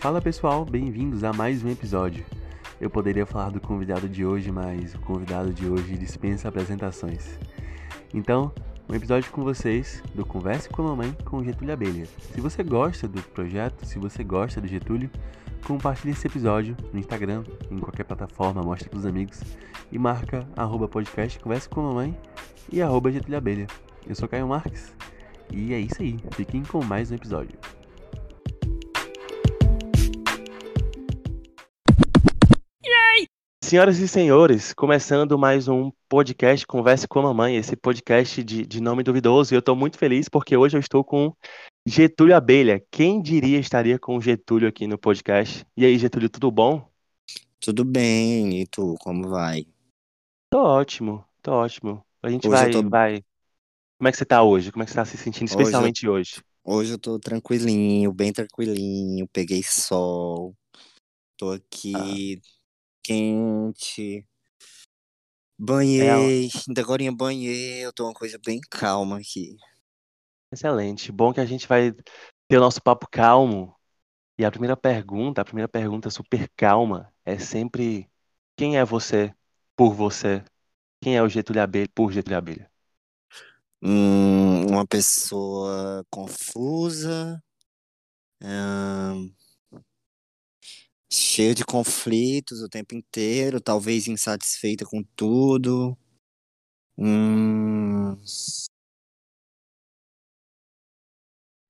Fala pessoal, bem-vindos a mais um episódio. Eu poderia falar do convidado de hoje, mas o convidado de hoje dispensa apresentações. Então, um episódio com vocês do Converse com a Mamãe com Getúlio Abelha. Se você gosta do projeto, se você gosta do Getúlio, compartilhe esse episódio no Instagram, em qualquer plataforma, mostre para os amigos e marca arroba podcast Converse com a Mamãe e arroba Getúlio Abelha. Eu sou Caio Marques e é isso aí. Fiquem com mais um episódio. Senhoras e senhores, começando mais um podcast Converse com a Mamãe, esse podcast de, de nome duvidoso. E eu estou muito feliz porque hoje eu estou com Getúlio Abelha. Quem diria estaria com o Getúlio aqui no podcast? E aí, Getúlio, tudo bom? Tudo bem, e tu, como vai? Tô ótimo, tô ótimo. A gente Hoje vai, tô- vai. Como é que você tá hoje? Como é que você tá se sentindo, Hoje eu- especialmente hoje? Hoje eu tô tranquilinho, bem tranquilinho, peguei sol, tô aqui quente, banhei, ainda agora banhei, eu tô uma coisa bem calma aqui. Excelente. Bom que a gente vai ter o nosso papo calmo. E a primeira pergunta, a primeira pergunta super calma é sempre: quem é você por você? Quem é o Getúlio Abelha por Getúlio Abelha? Hum, uma pessoa confusa, ahn, cheia de conflitos o tempo inteiro, talvez insatisfeita com tudo. Hum,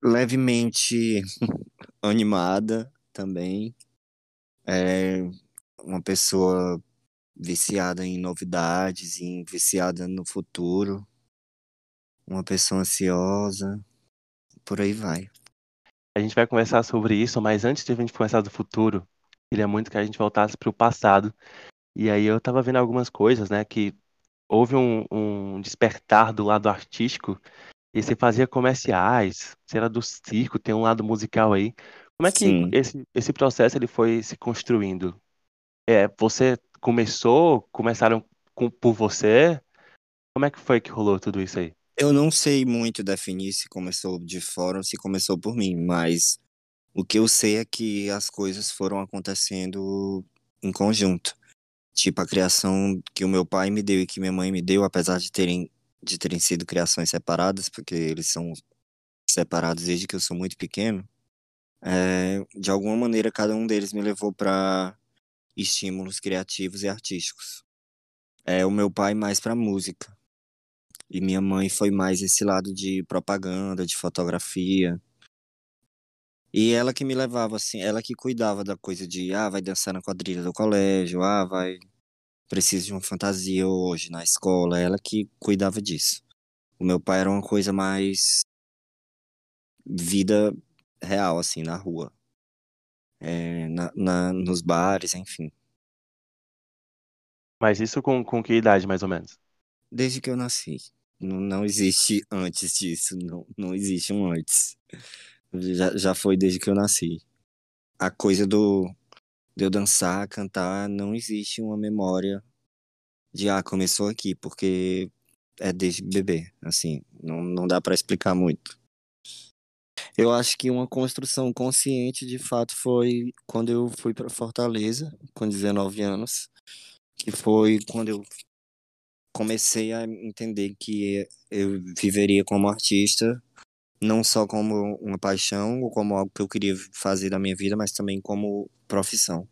levemente animada também. É uma pessoa viciada em novidades, em viciada no futuro. Uma pessoa ansiosa. Por aí vai. A gente vai conversar sobre isso, mas antes de a gente conversar do futuro, queria muito que a gente voltasse para o passado. E aí eu tava vendo algumas coisas, né, que houve um, um despertar do lado artístico e você fazia comerciais, você era do circo, tem um lado musical aí. Como é que Sim. esse, esse processo ele foi se construindo? É, você começou, começaram com, por você? Como é que foi que rolou tudo isso aí? Eu não sei muito definir se começou de fora ou se começou por mim, mas o que eu sei é que as coisas foram acontecendo em conjunto. Tipo, a criação que o meu pai me deu e que minha mãe me deu, apesar de terem, de terem sido criações separadas, porque eles são separados desde que eu sou muito pequeno, é, de alguma maneira cada um deles me levou para estímulos criativos e artísticos. É, o meu pai mais para música. E minha mãe foi mais esse lado de propaganda, de fotografia. E ela que me levava, assim, ela que cuidava da coisa de, ah, vai dançar na quadrilha do colégio, ah, vai, precisa de uma fantasia hoje na escola, ela que cuidava disso. O meu pai era uma coisa mais vida real, assim, na rua. É, na, na, nos bares, enfim. Mas isso com, com que idade, mais ou menos? Desde que eu nasci. Não, não existe antes disso, não, não existe um antes. Já, já foi desde que eu nasci. A coisa do de eu dançar, cantar, não existe uma memória de ah, começou aqui, porque é desde bebê, assim, não, não dá pra explicar muito. Eu acho que uma construção consciente de fato foi quando eu fui pra Fortaleza, com 19 anos, que foi quando eu comecei a entender que eu viveria como artista, não só como uma paixão ou como algo que eu queria fazer da minha vida, mas também como profissão.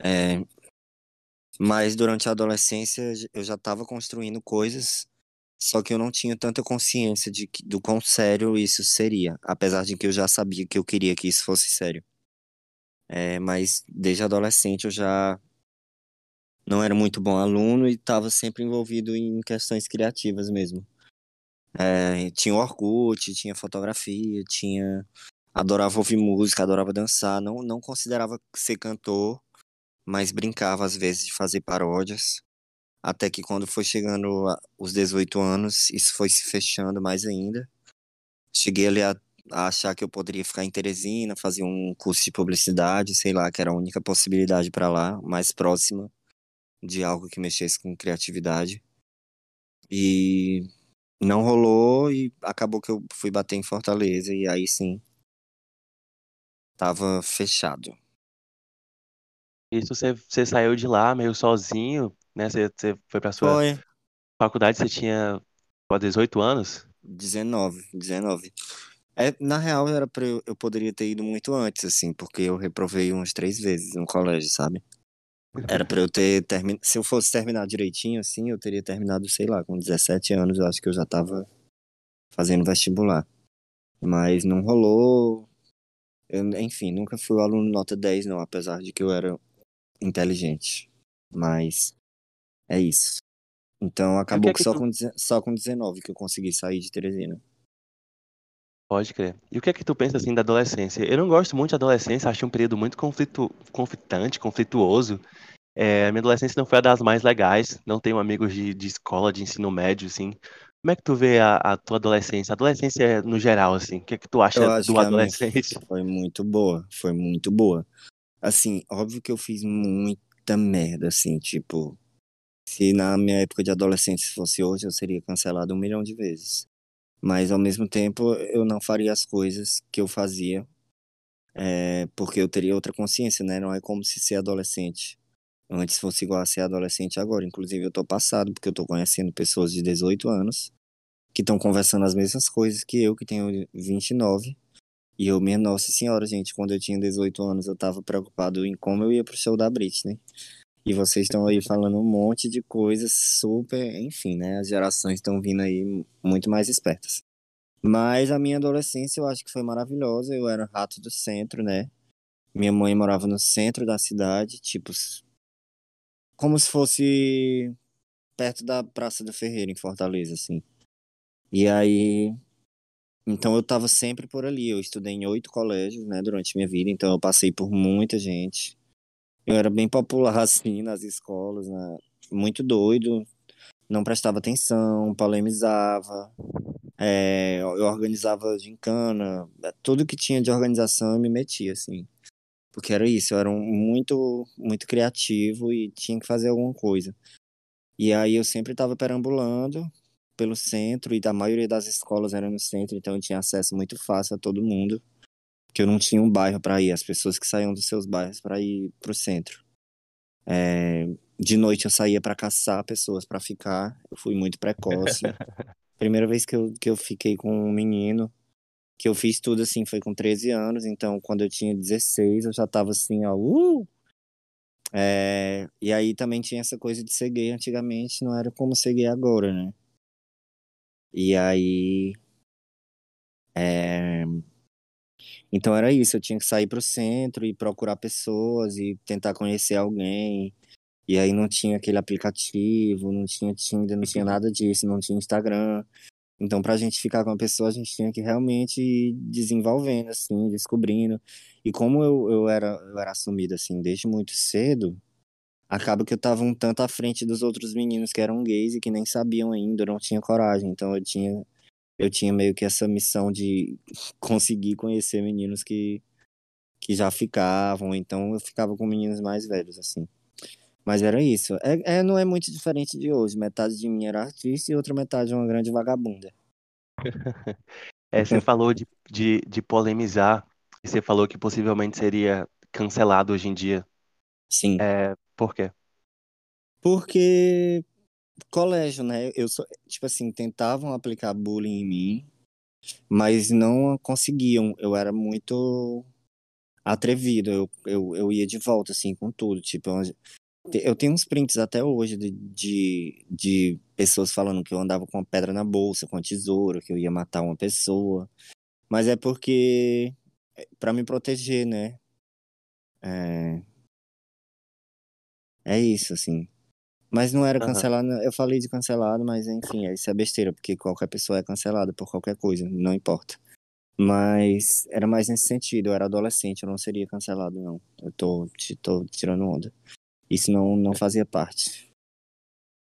É, mas durante a adolescência eu já estava construindo coisas, só que eu não tinha tanta consciência de que- do quão sério isso seria, apesar de que eu já sabia que eu queria que isso fosse sério. É, mas desde adolescente eu já não era muito bom aluno e estava sempre envolvido em questões criativas mesmo. É, tinha Orkut, tinha fotografia, tinha adorava ouvir música, adorava dançar, não não considerava ser cantor, mas brincava às vezes de fazer paródias. Até que quando foi chegando os 18 anos, isso foi se fechando mais ainda. Cheguei ali a, a achar que eu poderia ficar em Teresina, fazer um curso de publicidade, sei lá, que era a única possibilidade para lá, mais próxima de algo que mexesse com criatividade. E não rolou e acabou que eu fui bater em Fortaleza e aí sim tava fechado. Isso você, você saiu de lá meio sozinho, né? Você, você foi pra sua Foi faculdade, você tinha pô, 18 anos? 19, 19. É, na real, era pra eu, eu poderia ter ido muito antes, assim, porque eu reprovei umas três vezes no colégio, sabe? Era pra eu ter terminado. Se eu fosse terminar direitinho, assim, eu teria terminado, sei lá, com 17 anos, eu acho que eu já tava fazendo vestibular. Mas não rolou. Eu, enfim, nunca fui o aluno nota 10, não, apesar de que eu era inteligente. Mas é isso. Então que acabou é que que só tu. com, só com 19 que eu consegui sair de Teresina. Pode crer. E o que é que tu pensa assim da adolescência? Eu não gosto muito da adolescência, acho um período muito conflitu... conflitante, conflituoso. É, a minha adolescência não foi a das mais legais, não tenho amigos de, de escola, de ensino médio, assim. Como é que tu vê a, a tua adolescência? A adolescência no geral, assim, o que é que tu acha do adolescente? foi muito boa, foi muito boa. Assim, óbvio que eu fiz muita merda, assim, tipo, se na minha época de adolescente fosse hoje, eu seria cancelado um milhão de vezes. Mas ao mesmo tempo, eu não faria as coisas que eu fazia, é, porque eu teria outra consciência, né? Não é como se ser adolescente antes fosse igual a ser adolescente agora. Inclusive, eu tô passado, porque eu tô conhecendo pessoas de 18 anos que estão conversando as mesmas coisas que eu, que tenho 29. E eu, minha nossa senhora, gente, quando eu tinha 18 anos, eu tava preocupado em como eu ia pro show da Britney. E vocês estão aí falando um monte de coisas super, enfim, né? As gerações estão vindo aí muito mais espertas. Mas a minha adolescência eu acho que foi maravilhosa. Eu era rato do centro, né? Minha mãe morava no centro da cidade, tipo, como se fosse perto da Praça da Ferreira, em Fortaleza, assim. E aí, então eu tava sempre por ali. Eu estudei em oito colégios, né, durante minha vida, então eu passei por muita gente. Eu era bem popular, assim, nas escolas, né? Muito doido, não prestava atenção, polemizava, é, eu organizava gincana, tudo que tinha de organização eu me metia, assim. Porque era isso, eu era um- muito, muito criativo e tinha que fazer alguma coisa. E aí eu sempre estava perambulando pelo centro e a maioria das escolas era no centro, então eu tinha acesso muito fácil a todo mundo, porque eu não tinha um bairro para ir, as pessoas que saíam dos seus bairros para ir pro centro. É, de noite eu saía para caçar pessoas para ficar, eu fui muito precoce. Primeira vez que eu, que eu fiquei com um menino, que eu fiz tudo assim, foi com 13 anos, então quando eu tinha 16 eu já tava assim, ó, uh! É, e aí também tinha essa coisa de ser gay antigamente, não era como ser gay agora, né? E aí. é, Então era isso, eu tinha que sair pro centro e procurar pessoas e tentar conhecer alguém. E aí não tinha aquele aplicativo, não tinha Tinder, não tinha nada disso, não tinha Instagram. Então, pra gente ficar com a pessoa, a gente tinha que realmente ir desenvolvendo, assim, descobrindo. E como eu, eu, era, eu era assumido, assim, desde muito cedo, acaba que eu tava um tanto à frente dos outros meninos que eram gays e que nem sabiam ainda, não tinha coragem. Então, eu tinha, eu tinha meio que essa missão de conseguir conhecer meninos que, que já ficavam. Então, eu ficava com meninos mais velhos, assim. Mas era isso. É, é, não é muito diferente de hoje. Metade de mim era artista e outra metade uma grande vagabunda. É, você falou de, de, de polemizar, e você falou que possivelmente seria cancelado hoje em dia. Sim. É, por quê? Porque colégio, né? Eu tipo assim, tentavam aplicar bullying em mim, mas não conseguiam. Eu era muito atrevido. Eu, eu, eu ia de volta, assim, com tudo. Tipo, eu, tenho uns prints até hoje de, de, de pessoas falando que eu andava com uma pedra na bolsa, com uma tesoura, que eu ia matar uma pessoa. Mas é porque. para me proteger, né? É, é isso, assim. Mas não era cancelado, eu falei de cancelado, mas enfim, isso é besteira, porque qualquer pessoa é cancelada por qualquer coisa, não importa. Mas era mais nesse sentido, eu era adolescente, eu não seria cancelado, não. Eu tô, tô tirando onda. Isso não, não fazia parte.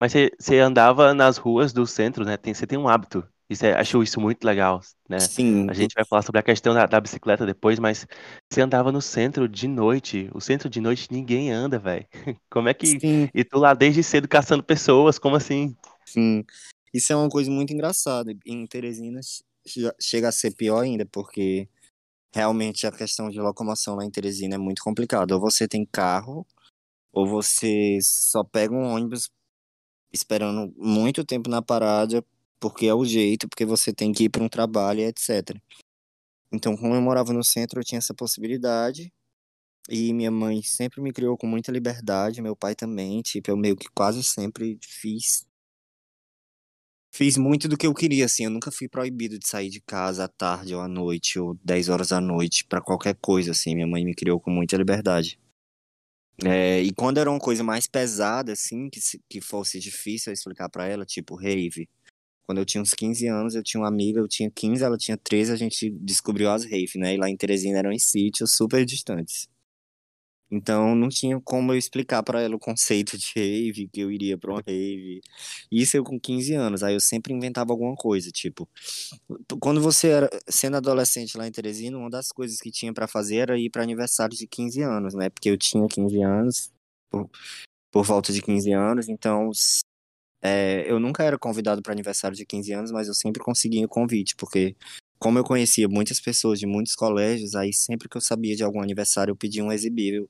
Mas você, você andava nas ruas do centro, né? Tem, você tem um hábito. Isso é, acho isso muito legal, né? Sim, A gente vai falar sobre a questão da, da bicicleta depois, mas você andava no centro de noite. O centro de noite ninguém anda, velho. Como é que. sim, E tu lá desde cedo caçando pessoas, como assim? sim. Isso é uma coisa muito engraçada. Em Teresina che- chega a ser pior ainda, porque realmente a questão de locomoção lá em Teresina é muito complicada. Ou você tem carro, ou você só pega um ônibus esperando muito tempo na parada, porque é o jeito, porque você tem que ir para um trabalho, etc. Então, como eu morava no centro, eu tinha essa possibilidade. E minha mãe sempre me criou com muita liberdade, meu pai também, tipo, eu meio que quase sempre fiz fiz muito do que eu queria, assim, eu nunca fui proibido de sair de casa à tarde ou à noite ou 10 horas da noite para qualquer coisa, assim, minha mãe me criou com muita liberdade. É, e quando era uma coisa mais pesada, assim, que, que fosse difícil explicar para ela, tipo, rave. Quando eu tinha uns 15 anos, eu tinha uma amiga, eu tinha 15, ela tinha 13, a gente descobriu as rave, né? E lá em Teresina eram em sítios super distantes. Então não tinha como eu explicar para ela o conceito de rave, que eu iria para uma rave. Isso eu com 15 anos, aí eu sempre inventava alguma coisa, tipo, quando você era sendo adolescente lá em Teresina, uma das coisas que tinha para fazer era ir para aniversário de 15 anos, né? Porque eu tinha 15 anos, por, por volta de 15 anos, então é, eu nunca era convidado para aniversário de 15 anos, mas eu sempre conseguia o convite, porque como eu conhecia muitas pessoas de muitos colégios, aí sempre que eu sabia de algum aniversário eu pedia um exibível.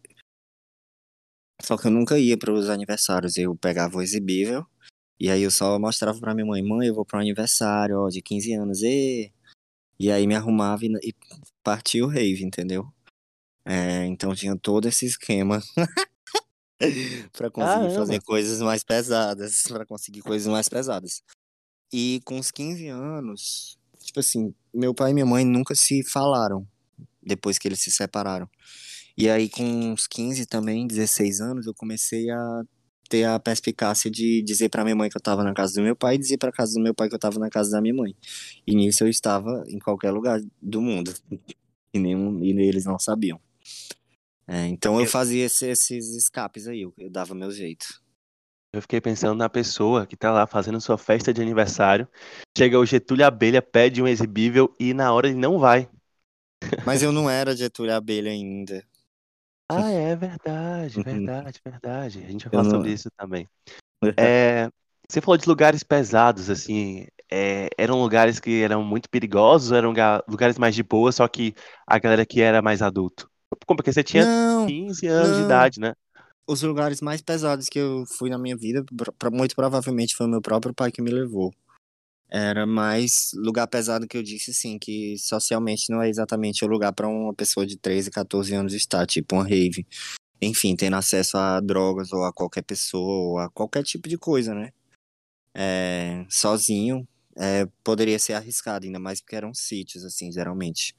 Só que eu nunca ia para os aniversários, eu pegava o exibível e aí eu só mostrava para minha mãe, mãe, eu vou para um aniversário, ó, de 15 anos, e e aí me arrumava e, e partia o rave, entendeu? É, então tinha todo esse esquema para conseguir fazer coisas mais pesadas, para conseguir coisas mais pesadas. E com os 15 anos, tipo assim, meu pai e minha mãe nunca se falaram depois que eles se separaram. E aí, com uns 15 também, 16 anos, eu comecei a ter a perspicácia de dizer para minha mãe que eu estava na casa do meu pai e dizer para casa do meu pai que eu estava na casa da minha mãe. E nisso eu estava em qualquer lugar do mundo. E, nenhum, e eles não sabiam. É, então eu fazia esse, esses escapes aí, eu, eu dava meu jeito. Eu fiquei pensando na pessoa que tá lá fazendo sua festa de aniversário. Chega o Getúlio Abelha, pede um exibível e na hora ele não vai. Mas eu não era Getúlio Abelha ainda. Ah, é verdade, verdade, verdade. A gente vai falar não... sobre isso também. É, você falou de lugares pesados, assim. É, eram lugares que eram muito perigosos, eram lugares mais de boa, só que a galera que era mais adulto. Porque você tinha não, 15 anos não. de idade, né? os lugares mais pesados que eu fui na minha vida, muito provavelmente foi o meu próprio pai que me levou. Era mais lugar pesado que eu disse, assim, que socialmente não é exatamente o lugar para uma pessoa de 13, 14 anos estar, tipo uma rave. Enfim, tendo acesso a drogas ou a qualquer pessoa ou a qualquer tipo de coisa, né? É, sozinho, é, poderia ser arriscado, ainda mais porque eram sítios, assim, geralmente.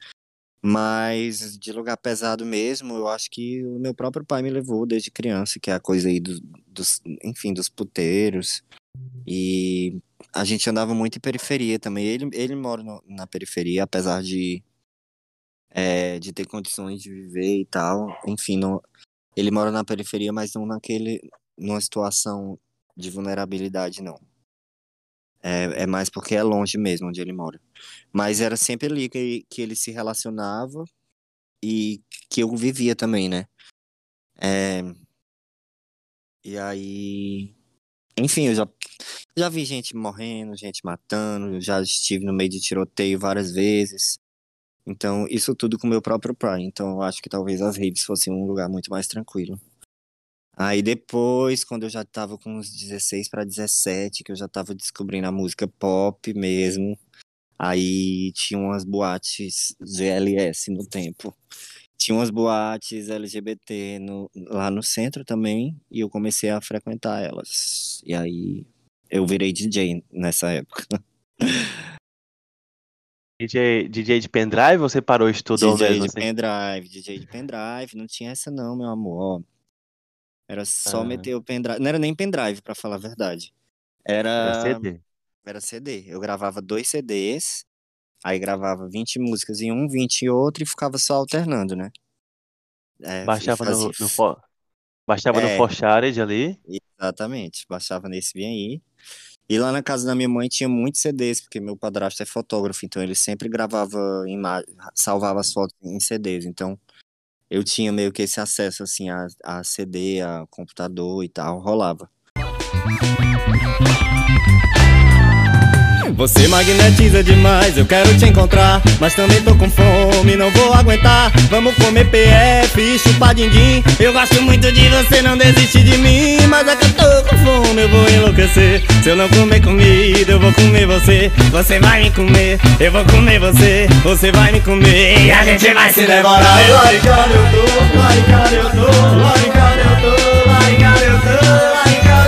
Mas de lugar pesado mesmo, eu acho que o meu próprio pai me levou desde criança, que é a coisa aí do, dos, enfim, dos puteiros. E a gente andava muito em periferia também. Ele, ele mora no, na periferia, apesar de, é, de ter condições de viver e tal. Enfim, no, ele mora na periferia, mas não naquele, numa situação de vulnerabilidade, não. É, é mais porque é longe mesmo onde ele mora. Mas era sempre ali que, que ele se relacionava e que eu vivia também, né? É... E aí. Enfim, eu já, já vi gente morrendo, gente matando, já estive no meio de tiroteio várias vezes. Então, isso tudo com meu próprio pai. Então, eu acho que talvez as redes fossem um lugar muito mais tranquilo. Aí depois, quando eu já tava com uns 16 para 17, que eu já tava descobrindo a música pop mesmo, aí tinha umas boates GLS no tempo. Tinha umas boates LGBT no, lá no centro também, e eu comecei a frequentar elas. E aí eu virei DJ nessa época. DJ, DJ de pendrive ou você parou estudando DJ mesmo? DJ de pendrive, DJ de pendrive, não tinha essa não, meu amor. Era só meter o pendrive. Não era nem pendrive, para falar a verdade. Era... era CD. Era CD. Eu gravava dois CDs, aí gravava 20 músicas em um, 20 em outro e ficava só alternando, né? É, baixava fazia... no, no, for... baixava é, no ali. Exatamente, baixava nesse bem aí. E lá na casa da minha mãe tinha muitos CDs, porque meu padrasto é fotógrafo, então ele sempre gravava, ima... salvava as fotos em CDs. Então eu tinha meio que esse acesso assim a, a CD, a computador e tal, rolava. Você magnetiza demais, eu quero te encontrar. Mas também tô com fome, não vou aguentar. Vamos comer PF e chupar din-din. Eu gosto muito de você, não desiste de mim. Mas é que eu tô com fome, eu vou enlouquecer. Se eu não comer comida, eu vou comer você. Você vai me comer, eu vou comer você. Você vai me comer e a gente vai se devorar. E laricando eu tô, laricando eu tô, laricando eu tô, laricando eu tô, laricando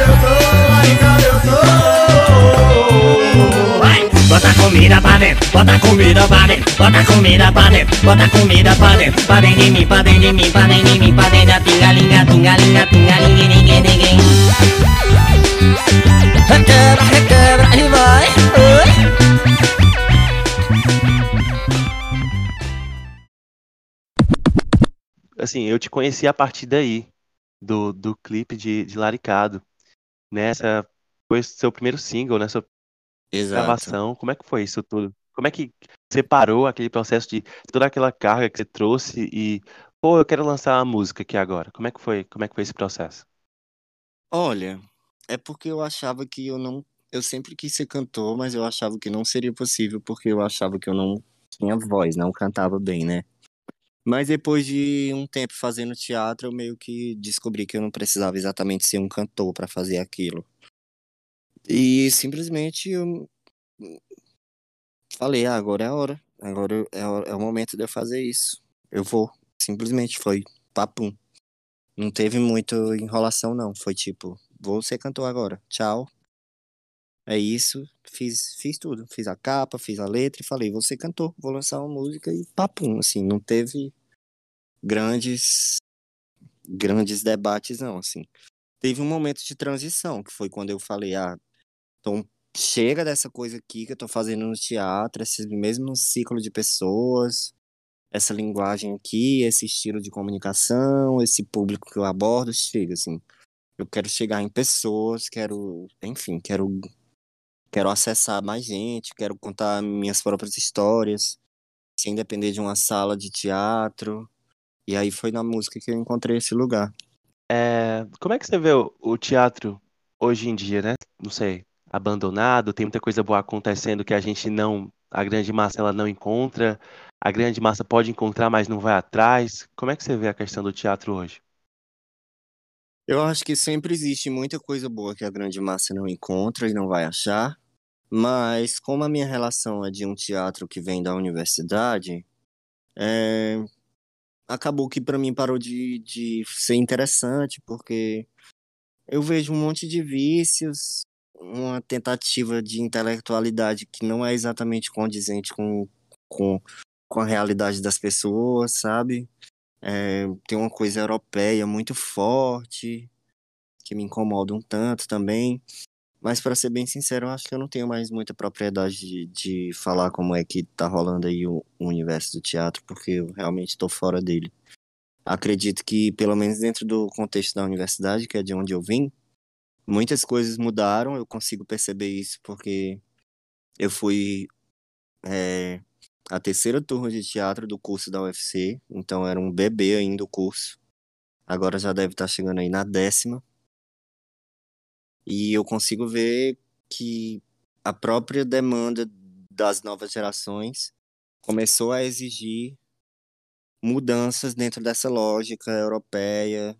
Bota comida pra dentro, bota comida pra dentro, bota comida pra dentro, bota comida pra dentro, pra dentro de mim, pra dentro de mim, pra dentro de mim, pra dentro da pingalinga, tungalinga, tungalinga, ninguém, ninguém. Requebra, requebra e vai. Assim, eu te conheci a partir daí, do, do clipe de, de Laricado. Nessa foi seu primeiro single, né? Sua Exato. gravação. Como é que foi isso tudo? Como é que separou aquele processo de toda aquela carga que você trouxe e, pô, eu quero lançar uma música aqui agora. Como é que foi? Como é que foi esse processo? Olha, é porque eu achava que eu não. Eu sempre quis ser cantor, mas eu achava que não seria possível porque eu achava que eu não tinha voz, não cantava bem, né? Mas depois de um tempo fazendo teatro, eu meio que descobri que eu não precisava exatamente ser um cantor para fazer aquilo. E simplesmente eu falei, ah, agora é a hora. Agora é, a- é o momento de eu fazer isso. Eu vou. Simplesmente foi papum. Não teve muita enrolação, não. Foi tipo, vou ser cantor agora. Tchau. É isso. Fiz, fiz tudo. Fiz a capa, fiz a letra e falei, vou ser cantor, vou lançar uma música e papum. Assim, não teve grandes grandes debates, não, assim. Teve um momento de transição, que foi quando eu falei, ah, então chega dessa coisa aqui que eu tô fazendo no teatro, esse mesmo ciclo de pessoas, essa linguagem aqui, esse estilo de comunicação, esse público que eu abordo, chega, assim. Eu quero chegar em pessoas, quero, enfim, quero quero acessar mais gente, quero contar minhas próprias histórias, sem depender de uma sala de teatro. E aí foi na música que eu encontrei esse lugar. É, como é que você vê o, o teatro hoje em dia, né? Não sei, abandonado, tem muita coisa boa acontecendo que a gente não, a grande massa ela não encontra, a grande massa pode encontrar, mas não vai atrás. Como é que você vê a questão do teatro hoje? Eu acho que sempre existe muita coisa boa que a grande massa não encontra e não vai achar, mas como a minha relação é de um teatro que vem da universidade, é, acabou que para mim parou de, de ser interessante, porque eu vejo um monte de vícios, uma tentativa de intelectualidade que não é exatamente condizente com, com, com a realidade das pessoas, sabe? É, tem uma coisa europeia muito forte, que me incomoda um tanto também. Mas para ser bem sincero, eu acho que eu não tenho mais muita propriedade de, de falar como é que tá rolando aí o, o universo do teatro, porque eu realmente estou fora dele. Acredito que, pelo menos dentro do contexto da universidade, que é de onde eu vim, muitas coisas mudaram, eu consigo perceber isso porque eu fui é, a terceira turma de teatro do curso da UFC, então era um bebê ainda o curso. Agora já deve estar chegando aí na décima. E eu consigo ver que a própria demanda das novas gerações começou a exigir mudanças dentro dessa lógica europeia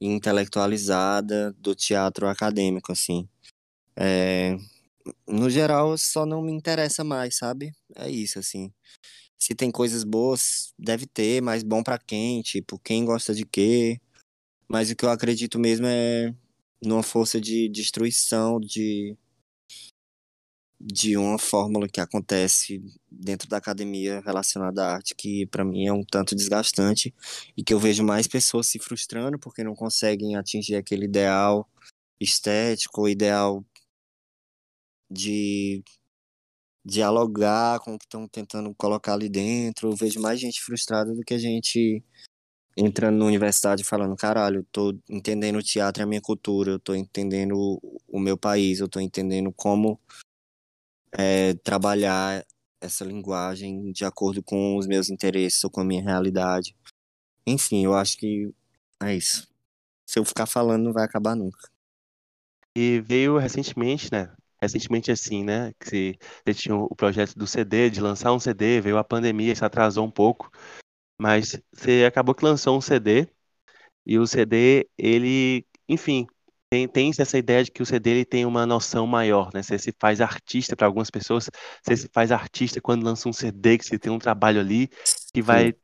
intelectualizada do teatro acadêmico, assim. É, no geral, só não me interessa mais, sabe? É isso, assim. Se tem coisas boas, deve ter, mas bom pra quem? Tipo, quem gosta de quê? Mas o que eu acredito mesmo é numa força de destruição de de uma fórmula que acontece dentro da academia relacionada à arte que para mim é um tanto desgastante e que eu vejo mais pessoas se frustrando porque não conseguem atingir aquele ideal estético, ideal de dialogar com o que estão tentando colocar ali dentro. Eu vejo mais gente frustrada do que a gente entrando na universidade falando, caralho, eu tô entendendo o teatro é a minha cultura, eu tô entendendo o, o meu país, eu tô entendendo como é, trabalhar essa linguagem de acordo com os meus interesses ou com a minha realidade. Enfim, eu acho que é isso. Se eu ficar falando, não vai acabar nunca. E veio recentemente, né? recentemente assim, né? Que você, tinha o projeto do CD, de lançar um CD, veio a pandemia, isso atrasou um pouco, mas você acabou que lançou um CD, e o CD, ele, enfim, tem, tem essa ideia de que o CD ele tem uma noção maior, né? Você se faz artista para algumas pessoas, você se faz artista quando lança um CD, que você tem um trabalho ali que vai Sim.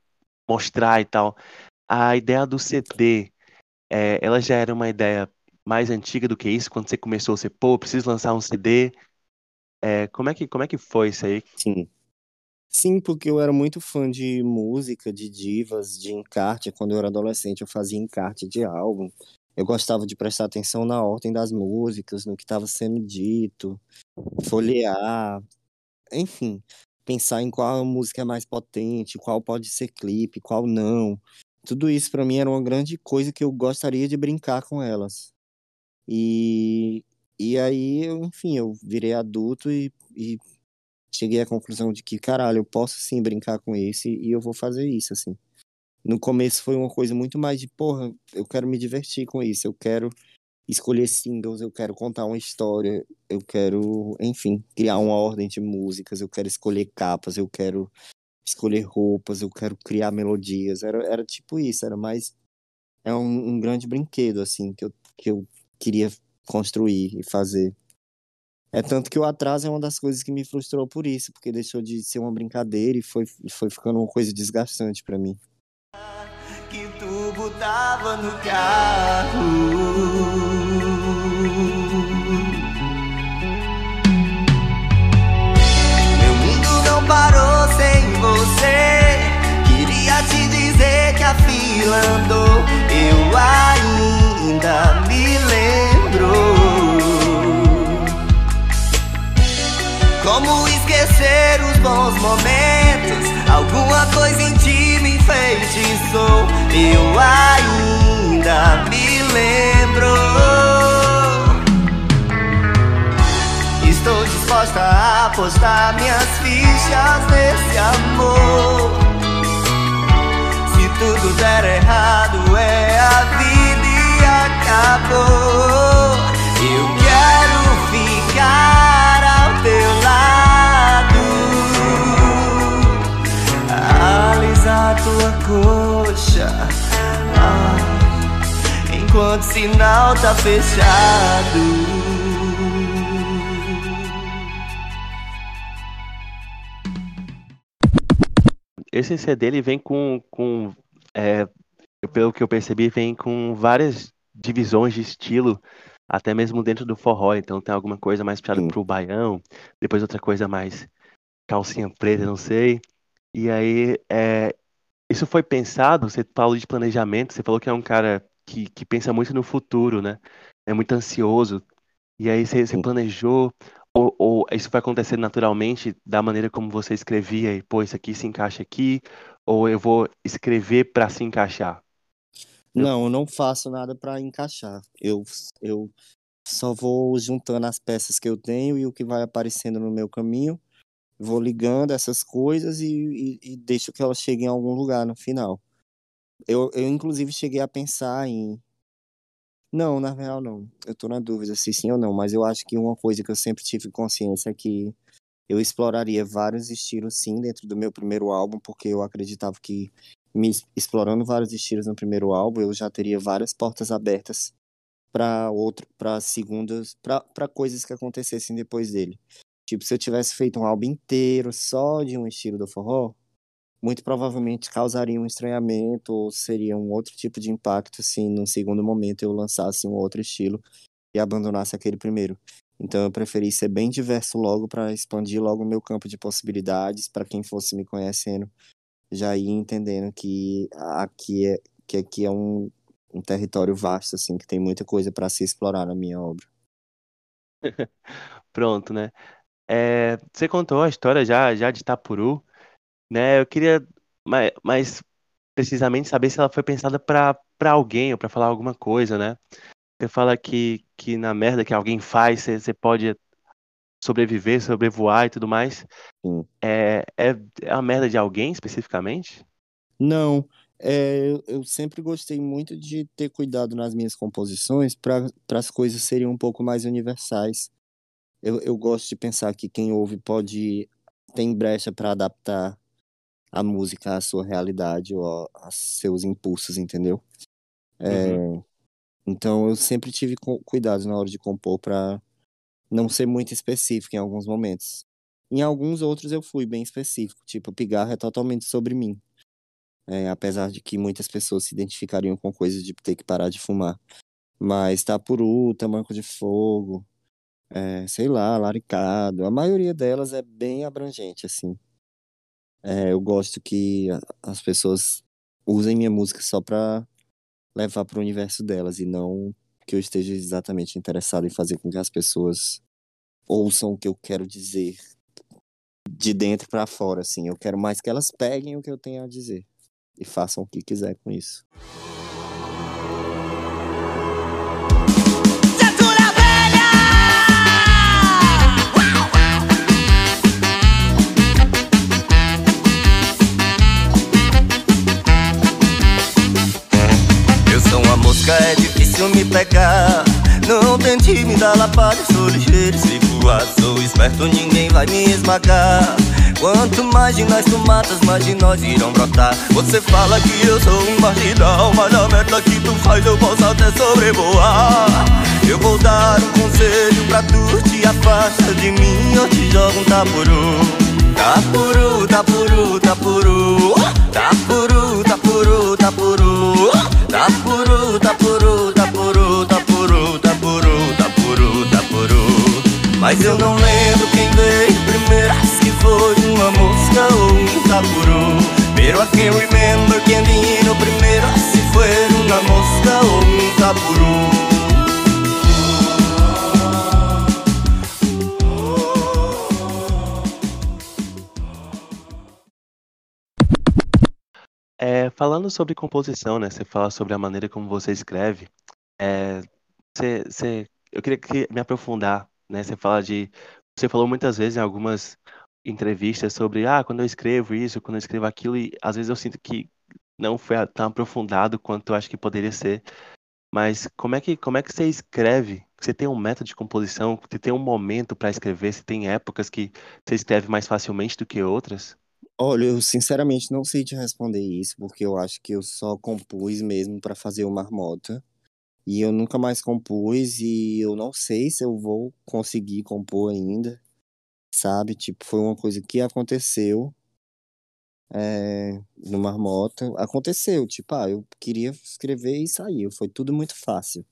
mostrar e tal. A ideia do CD, é, ela já era uma ideia mais antiga do que isso, quando você começou, você, pô, preciso lançar um CD. É, como, é que, como é que foi isso aí? Sim. Sim, porque eu era muito fã de música, de divas, de encarte. Quando eu era adolescente, eu fazia encarte de álbum. Eu gostava de prestar atenção na ordem das músicas, no que estava sendo dito, folhear, enfim, pensar em qual música é mais potente, qual pode ser clipe, qual não. Tudo isso para mim era uma grande coisa que eu gostaria de brincar com elas. E, e aí, eu, enfim, eu virei adulto e, e cheguei à conclusão de que, caralho, eu posso sim brincar com esse e eu vou fazer isso, assim. No começo foi uma coisa muito mais de, porra, eu quero me divertir com isso, eu quero escolher singles, eu quero contar uma história, eu quero, enfim, criar uma ordem de músicas, eu quero escolher capas, eu quero escolher roupas, eu quero criar melodias. Era, era tipo isso, era mais. É um, um grande brinquedo, assim, que eu, que eu queria construir e fazer. É tanto que o atraso é uma das coisas que me frustrou por isso, porque deixou de ser uma brincadeira e foi, foi ficando uma coisa desgastante para mim. Botava no carro. Meu mundo não parou sem você. Queria te dizer que a fila andou. Eu ainda me lembro. Como esquecer os bons momentos? Alguma coisa em ti enfeitiçou. Eu ainda me lembro. Estou disposta a apostar minhas fichas nesse amor. Se tudo der errado, é a vida e acabou. Eu quero ficar ao teu lado, alisar tua coxa. Ah, enquanto o sinal tá fechado. esse CD ele vem com, com é, pelo que eu percebi, vem com várias divisões de estilo, até mesmo dentro do forró. Então tem alguma coisa mais puxada hum. pro baião, depois outra coisa mais calcinha preta, não sei. E aí, é, isso foi pensado, você falou de planejamento, você falou que é um cara que, que pensa muito no futuro, né? É muito ansioso. E aí você, você planejou ou, ou, isso vai acontecer naturalmente da maneira como você escrevia e, pô, isso aqui se encaixa aqui, ou eu vou escrever para se encaixar? Não, eu não faço nada para encaixar. Eu, eu só vou juntando as peças que eu tenho e o que vai aparecendo no meu caminho, vou ligando essas coisas e, e, e deixo que elas cheguem a algum lugar no final. Eu, eu, inclusive, cheguei a pensar em não, na real não. Eu tô na dúvida se sim ou não, mas eu acho que uma coisa que eu sempre tive consciência é que eu exploraria vários estilos sim dentro do meu primeiro álbum, porque eu acreditava que me explorando vários estilos no primeiro álbum, eu já teria várias portas abertas para outro, para segundas, para coisas que acontecessem depois dele. Tipo, se eu tivesse feito um álbum inteiro só de um estilo do forró, muito provavelmente causaria um estranhamento ou seria um outro tipo de impacto se no segundo momento eu lançasse um outro estilo e abandonasse aquele primeiro. Então eu preferi ser bem diverso logo para expandir logo o meu campo de possibilidades para quem fosse me conhecendo já ir entendendo que aqui é que aqui é um, um território vasto assim que tem muita coisa para se explorar na minha obra. Pronto, né? É, você contou a história já já de Itapuru né? Eu queria mais, mais precisamente saber se ela foi pensada para alguém ou para falar alguma coisa, né? Você fala que, que na merda que alguém faz, você, você pode sobreviver, sobrevoar e tudo mais. Sim. É, é, é a merda de alguém especificamente? Não. É, eu sempre gostei muito de ter cuidado nas minhas composições para as coisas serem um pouco mais universais. Eu, eu gosto de pensar que quem ouve pode tem brecha para adaptar a música à sua realidade ou aos seus impulsos, entendeu? É, uhum. Então eu sempre tive cuidado na hora de compor para não ser muito específico em alguns momentos. Em alguns outros eu fui bem específico, tipo, Pigarro é totalmente sobre mim. É, apesar de que muitas pessoas se identificariam com coisas de ter que parar de fumar. Mas Tapuru, Tamanco de Fogo, é, sei lá, Laricado, a maioria delas é bem abrangente, assim. É, eu gosto que as pessoas usem minha música só pra levar para o universo delas e não que eu esteja exatamente interessado em fazer com que as pessoas ouçam o que eu quero dizer de dentro para fora, assim. Eu quero mais que elas peguem o que eu tenho a dizer e façam o que quiser com isso. Difícil me pegar. Não tente me dar lapada, sou ligeiro se voar Sou esperto, ninguém vai me esmagar. Quanto mais de nós tu matas, mais de nós irão brotar. Você fala que eu sou um marginal Mas a merda que tu faz eu posso até sobrevoar. Eu vou dar um conselho pra tu Te afasta de mim ou te jogo um tapuru. Tapuru, tapuru, tapuru. Tapuru, tapuru, tapuru Tapuru, tapuru, tapuru, tapuru, tapuru, tapuru, tapuru. Mas eu não lembro quem veio primeiro Se foi uma mosca ou um tapuru. Pero I can't remember quem vino primeiro Se foi uma mosca ou um tapuru É, falando sobre composição, né? Você fala sobre a maneira como você escreve. É, você, você, eu queria que me aprofundar, né? Você fala de, você falou muitas vezes em algumas entrevistas sobre, ah, quando eu escrevo isso, quando eu escrevo aquilo, e às vezes eu sinto que não foi tão aprofundado quanto eu acho que poderia ser. Mas como é que, como é que você escreve? Você tem um método de composição? Você tem um momento para escrever? Você tem épocas que você escreve mais facilmente do que outras? Olha, eu sinceramente não sei te responder isso, porque eu acho que eu só compus mesmo para fazer o Marmota. E eu nunca mais compus e eu não sei se eu vou conseguir compor ainda, sabe? Tipo, foi uma coisa que aconteceu é, no Marmota. Aconteceu, tipo, ah, eu queria escrever e saiu. Foi tudo muito fácil.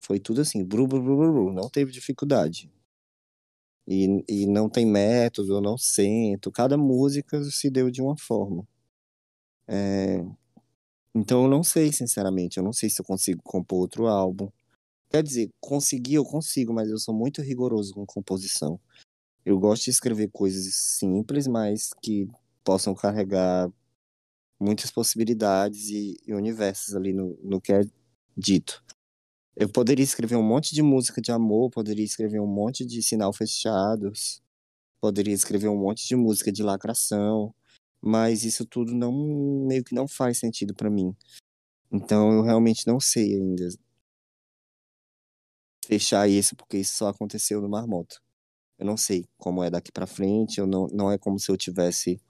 Foi tudo assim, bru, bru, bru, bru, não teve dificuldade e, e não tem método, não sento. Cada música se deu de uma forma. É, então eu não sei, sinceramente, eu não sei se eu consigo compor outro álbum. Quer dizer, conseguir eu consigo, mas eu sou muito rigoroso com composição. Eu gosto de escrever coisas simples, mas que possam carregar muitas possibilidades e, e universos ali no, no que é dito. Eu poderia escrever um monte de música de amor, poderia escrever um monte de sinal fechados, poderia escrever um monte de música de lacração, mas isso tudo não meio que não faz sentido para mim. Então eu realmente não sei ainda fechar isso porque isso só aconteceu no Marmoto. Eu não sei como é daqui para frente, eu não não é como se eu tivesse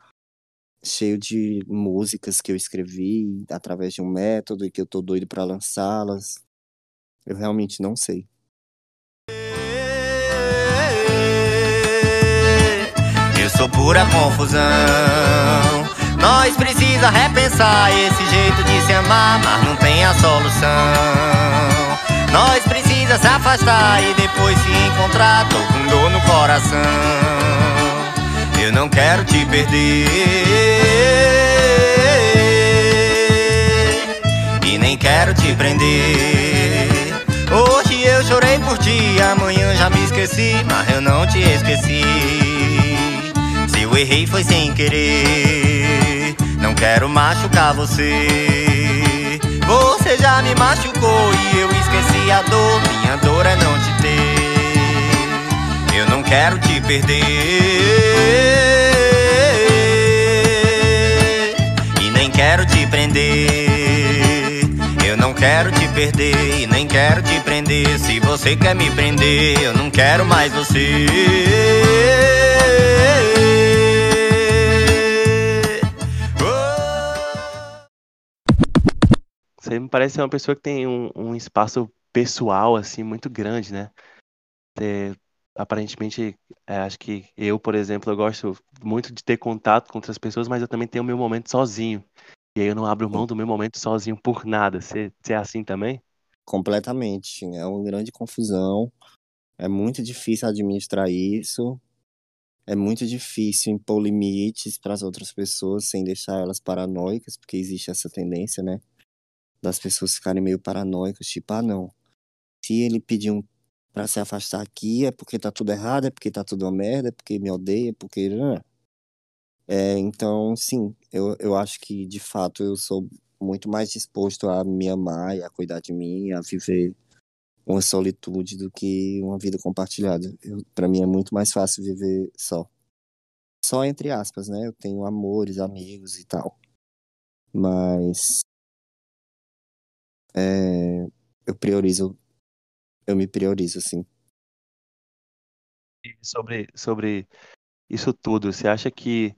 cheio de músicas que eu escrevi através de um método e que eu tô doido para lançá-las. Eu realmente não sei. Eu sou pura confusão. Nós precisa repensar esse jeito de se amar, mas não tem a solução. Nós precisa se afastar e depois se encontrar. Tô com dor no coração. Eu não quero te perder. E nem quero te prender. Eu chorei por ti, amanhã já me esqueci, mas eu não te esqueci. Se eu errei foi sem querer, não quero machucar você. Você já me machucou e eu esqueci a dor, minha dor é não te ter. Eu não quero te perder. E nem quero te prender. Não quero te perder e nem quero te prender. Se você quer me prender, eu não quero mais você. Você me parece ser uma pessoa que tem um, um espaço pessoal, assim, muito grande, né? Aparentemente, é, acho que eu, por exemplo, eu gosto muito de ter contato com outras pessoas, mas eu também tenho o meu momento sozinho. E aí eu não abro mão do meu momento sozinho por nada. Você, é assim também? Completamente. É uma grande confusão. É muito difícil administrar isso. É muito difícil impor limites para as outras pessoas sem deixar elas paranoicas, porque existe essa tendência, né? Das pessoas ficarem meio paranoicas, tipo, ah, não. Se ele pedir um para se afastar aqui é porque tá tudo errado, é porque tá tudo uma merda, é porque me odeia, é porque. É, então, sim, eu, eu acho que de fato eu sou muito mais disposto a me amar e a cuidar de mim, a viver uma solitude do que uma vida compartilhada. Para mim é muito mais fácil viver só. Só entre aspas, né? Eu tenho amores, amigos e tal. Mas. É, eu priorizo. Eu me priorizo, assim. Sobre, sobre isso tudo, você acha que,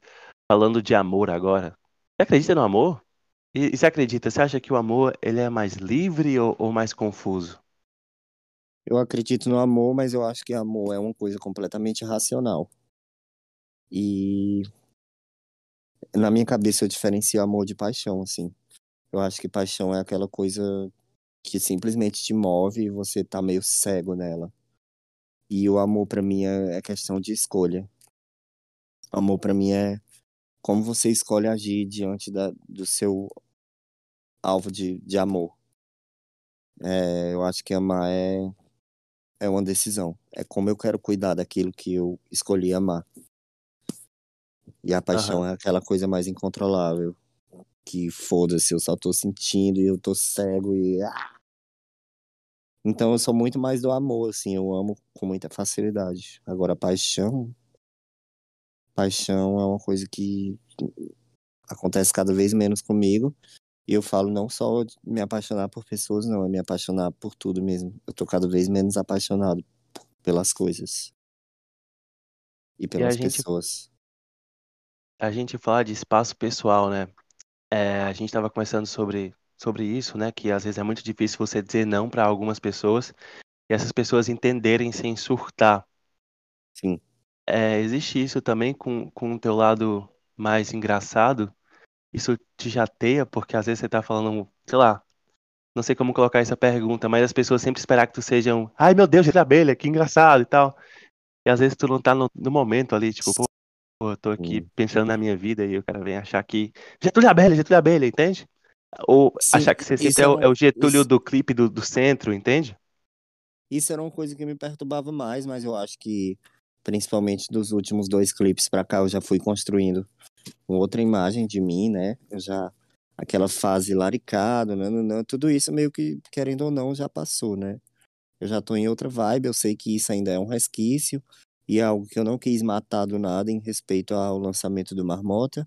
falando de amor agora, você acredita no amor? E, e você acredita, você acha que o amor ele é mais livre ou, ou mais confuso? Eu acredito no amor, mas eu acho que amor é uma coisa completamente racional. E na minha cabeça eu diferencio amor de paixão, assim. Eu acho que paixão é aquela coisa que simplesmente te move e você tá meio cego nela. E o amor para mim é, é questão de escolha. Amor para mim é como você escolhe agir diante da, do seu alvo de, de amor. É, eu acho que amar é, é uma decisão. É como eu quero cuidar daquilo que eu escolhi amar. E a paixão é aquela coisa mais incontrolável. Que foda-se, eu só tô sentindo e eu tô cego e. Ah! Então eu sou muito mais do amor, assim, eu amo com muita facilidade. Agora, paixão. Paixão é uma coisa que acontece cada vez menos comigo. E eu falo não só me apaixonar por pessoas, não, é me apaixonar por tudo mesmo. Eu tô cada vez menos apaixonado pelas coisas. E pelas e a pessoas. a gente fala de espaço pessoal, né? É, a gente estava conversando sobre, sobre isso, né? Que às vezes é muito difícil você dizer não para algumas pessoas e essas pessoas entenderem sem surtar. Sim. É, existe isso também com, com o teu lado mais engraçado, isso te chateia porque às vezes você tá falando, sei lá, não sei como colocar essa pergunta, mas as pessoas sempre esperam que tu seja um, ai meu Deus, de abelha, que engraçado e tal. E às vezes tu não tá no, no momento ali, tipo, pô, eu tô aqui Sim. pensando na minha vida e o cara vem achar que Getúlio Abelha, Getúlio Abelha, entende? Ou Sim, achar que você é, o, é o Getúlio isso... do clipe do, do centro, entende? Isso era uma coisa que me perturbava mais, mas eu acho que principalmente dos últimos dois clipes para cá eu já fui construindo outra imagem de mim, né? Eu já aquela fase laricado, né? tudo isso meio que querendo ou não já passou, né? Eu já tô em outra vibe, eu sei que isso ainda é um resquício e é algo que eu não quis matar do nada em respeito ao lançamento do Marmota,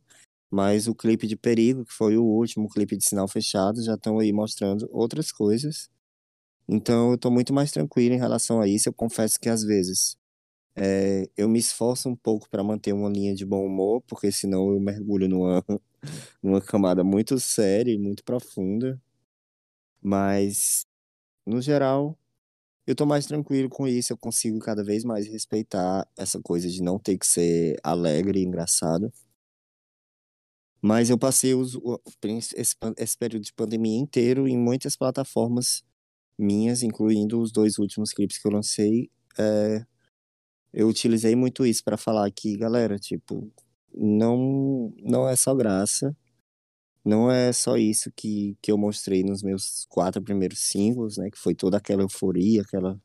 mas o clipe de Perigo, que foi o último clipe de Sinal Fechado, já estão aí mostrando outras coisas. Então eu tô muito mais tranquilo em relação a isso. Eu confesso que às vezes é, eu me esforço um pouco para manter uma linha de bom humor, porque senão eu mergulho numa, numa camada muito séria e muito profunda. Mas, no geral, eu tô mais tranquilo com isso. Eu consigo cada vez mais respeitar essa coisa de não ter que ser alegre e engraçado. Mas eu passei os, esse, esse período de pandemia inteiro em muitas plataformas minhas, incluindo os dois últimos clipes que eu lancei. É, eu utilizei muito isso para falar aqui, galera, tipo, não não é só graça, não é só isso que, que eu mostrei nos meus quatro primeiros singles, né, que foi toda aquela euforia, aquela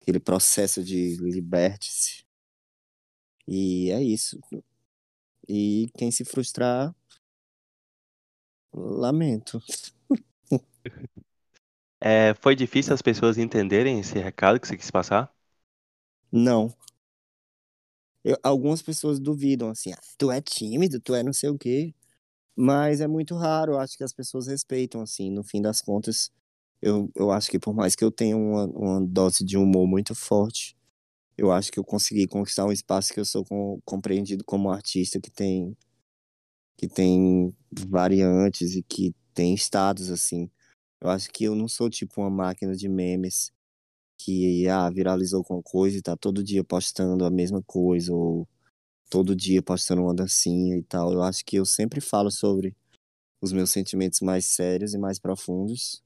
aquele processo de liberte-se. E é isso. E quem se frustrar, lamento. É, foi difícil as pessoas entenderem esse recado que você quis passar? Não. Eu, algumas pessoas duvidam, assim, ah, tu é tímido, tu é não sei o quê. Mas é muito raro, eu acho que as pessoas respeitam, assim, no fim das contas. Eu, eu acho que por mais que eu tenha uma, uma dose de humor muito forte, eu acho que eu consegui conquistar um espaço que eu sou com, compreendido como artista que tem que tem variantes e que tem estados assim. Eu acho que eu não sou tipo uma máquina de memes que ah, viralizou com coisa e tá todo dia postando a mesma coisa ou todo dia postando uma dancinha e tal. Eu acho que eu sempre falo sobre os meus sentimentos mais sérios e mais profundos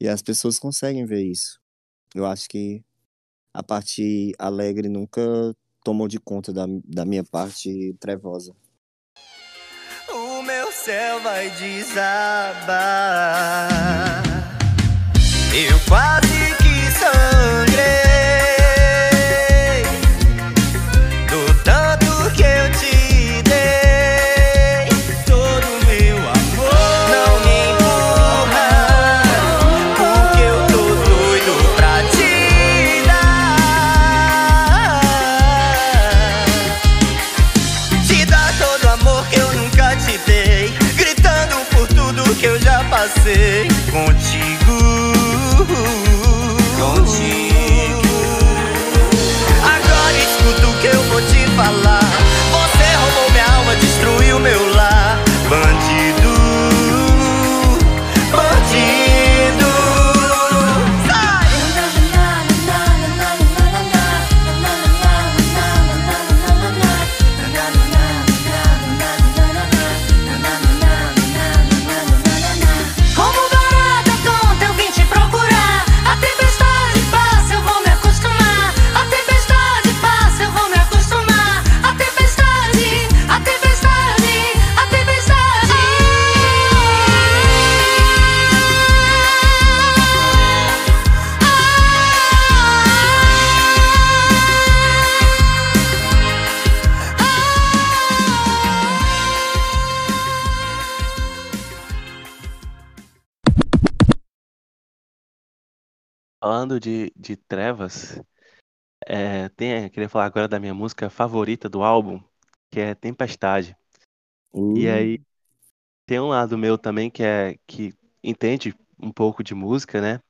e as pessoas conseguem ver isso. Eu acho que a parte alegre nunca tomou de conta da, da minha parte trevosa. O meu céu vai desabar. Eu quase que Falando de, de trevas, é, tem, queria falar agora da minha música favorita do álbum, que é Tempestade. E Uh, aí tem um lado meu também que é que entende um pouco de música, né?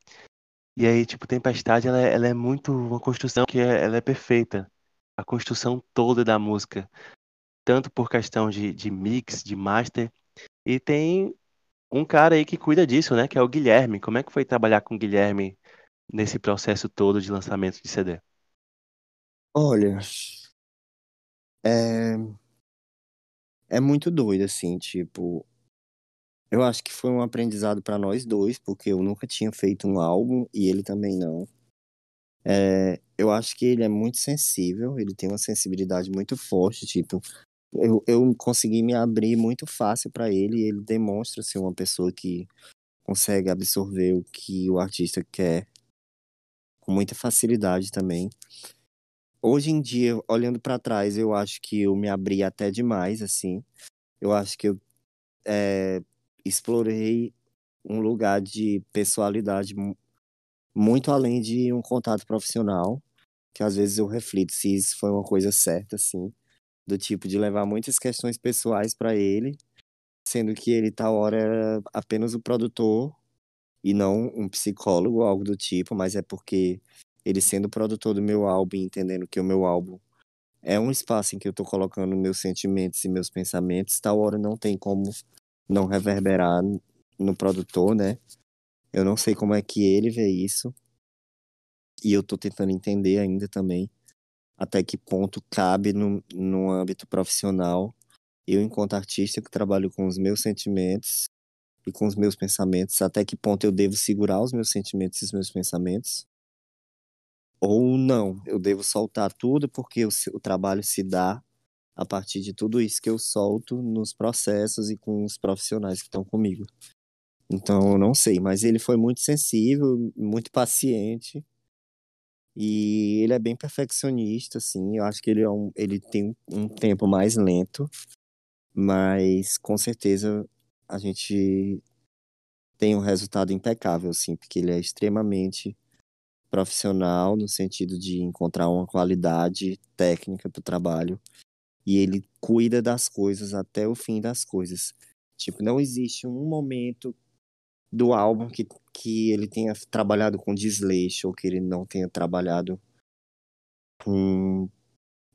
E aí, tipo, Tempestade, ela é, ela é muito uma construção que é, ela é perfeita. A construção toda da música, tanto por questão de, de mix, de master, e tem um cara aí que cuida disso, né? Que é o Guilherme. Como é que foi trabalhar com o Guilherme nesse processo todo de lançamento de CD? olha, é, é muito doido, assim, tipo, eu acho que foi um aprendizado pra nós dois, porque eu nunca tinha feito um álbum e ele também não. É, eu acho que ele é muito sensível, ele tem uma sensibilidade muito forte, tipo, eu, eu consegui me abrir muito fácil pra ele e ele demonstra ser uma pessoa que consegue absorver o que o artista quer com muita facilidade também. Hoje em dia, olhando pra trás, eu acho que eu me abri até demais, assim. Eu acho que eu é, explorei um lugar de pessoalidade mu- muito além de um contato profissional, que às vezes eu reflito se isso foi uma coisa certa, assim, do tipo de levar muitas questões pessoais pra ele, sendo que ele tal hora era apenas o produtor e não um psicólogo algo do tipo, mas é porque ele sendo produtor do meu álbum entendendo que o meu álbum é um espaço em que eu tô colocando meus sentimentos e meus pensamentos, tal hora não tem como não reverberar no produtor, né? Eu não sei como é que ele vê isso. E eu tô tentando entender ainda também até que ponto cabe no, no âmbito profissional eu, enquanto artista que trabalho com os meus sentimentos e com os meus pensamentos, até que ponto eu devo segurar os meus sentimentos e os meus pensamentos ou não, eu devo soltar tudo porque o, o trabalho se dá a partir de tudo isso que eu solto nos processos e com os profissionais que estão comigo. Então, eu não sei, mas ele foi muito sensível, muito paciente e ele é bem perfeccionista, assim. Eu acho que ele, é um, ele tem um tempo mais lento, mas com certeza a gente tem um resultado impecável, assim, porque ele é extremamente profissional no sentido de encontrar uma qualidade técnica para o trabalho e ele cuida das coisas até o fim das coisas. Tipo, não existe um momento do álbum que, que ele tenha trabalhado com desleixo ou que ele não tenha trabalhado com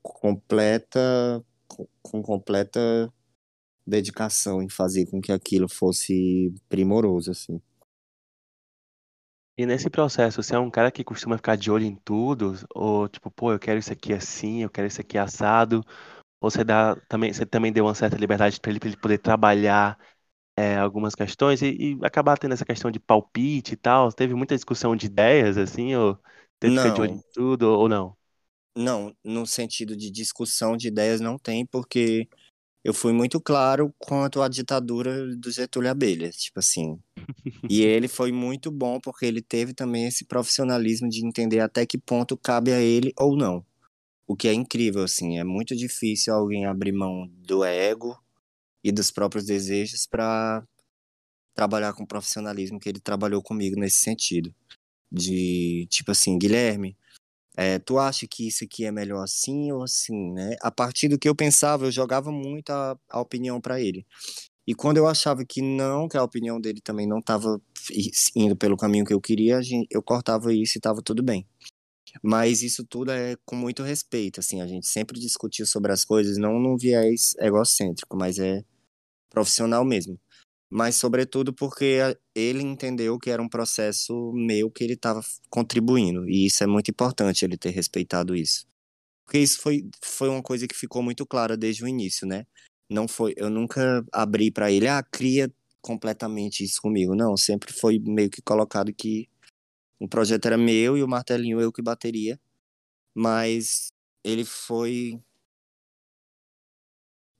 completa com, com completa dedicação em fazer com que aquilo fosse primoroso assim. E nesse processo, você é um cara que costuma ficar de olho em tudo? Ou tipo, pô, eu quero isso aqui assim, eu quero isso aqui assado? Ou você dá também, você também deu uma certa liberdade para ele, pra ele poder trabalhar é, algumas questões e, e acabar tendo essa questão de palpite e tal? Teve muita discussão de ideias, assim, ou teve que ficar de olho Não, em tudo, ou não? não, no sentido de discussão de ideias não tem, porque eu fui muito claro quanto à ditadura do Getúlio Abelha, tipo assim. E ele foi muito bom porque ele teve também esse profissionalismo de entender até que ponto cabe a ele ou não. O que é incrível, assim, é muito difícil alguém abrir mão do ego e dos próprios desejos para trabalhar com o profissionalismo que ele trabalhou comigo nesse sentido. De, tipo assim, Guilherme, é, tu acha que isso aqui é melhor assim ou assim, né? A partir do que eu pensava, eu jogava muito a, a opinião para ele. E quando eu achava que não, que a opinião dele também não estava indo pelo caminho que eu queria, eu cortava isso e estava tudo bem. Mas isso tudo é com muito respeito, assim, a gente sempre discutiu sobre as coisas, não num viés egocêntrico, mas é profissional mesmo. Mas sobretudo porque ele entendeu que era um processo meu que ele estava contribuindo, e isso é muito importante ele ter respeitado isso. Porque isso foi, foi uma coisa que ficou muito clara desde o início, né? Não foi, eu nunca abri para ele, ah, cria completamente isso comigo. Não, sempre foi meio que colocado que o projeto era meu e o martelinho eu que bateria, mas ele foi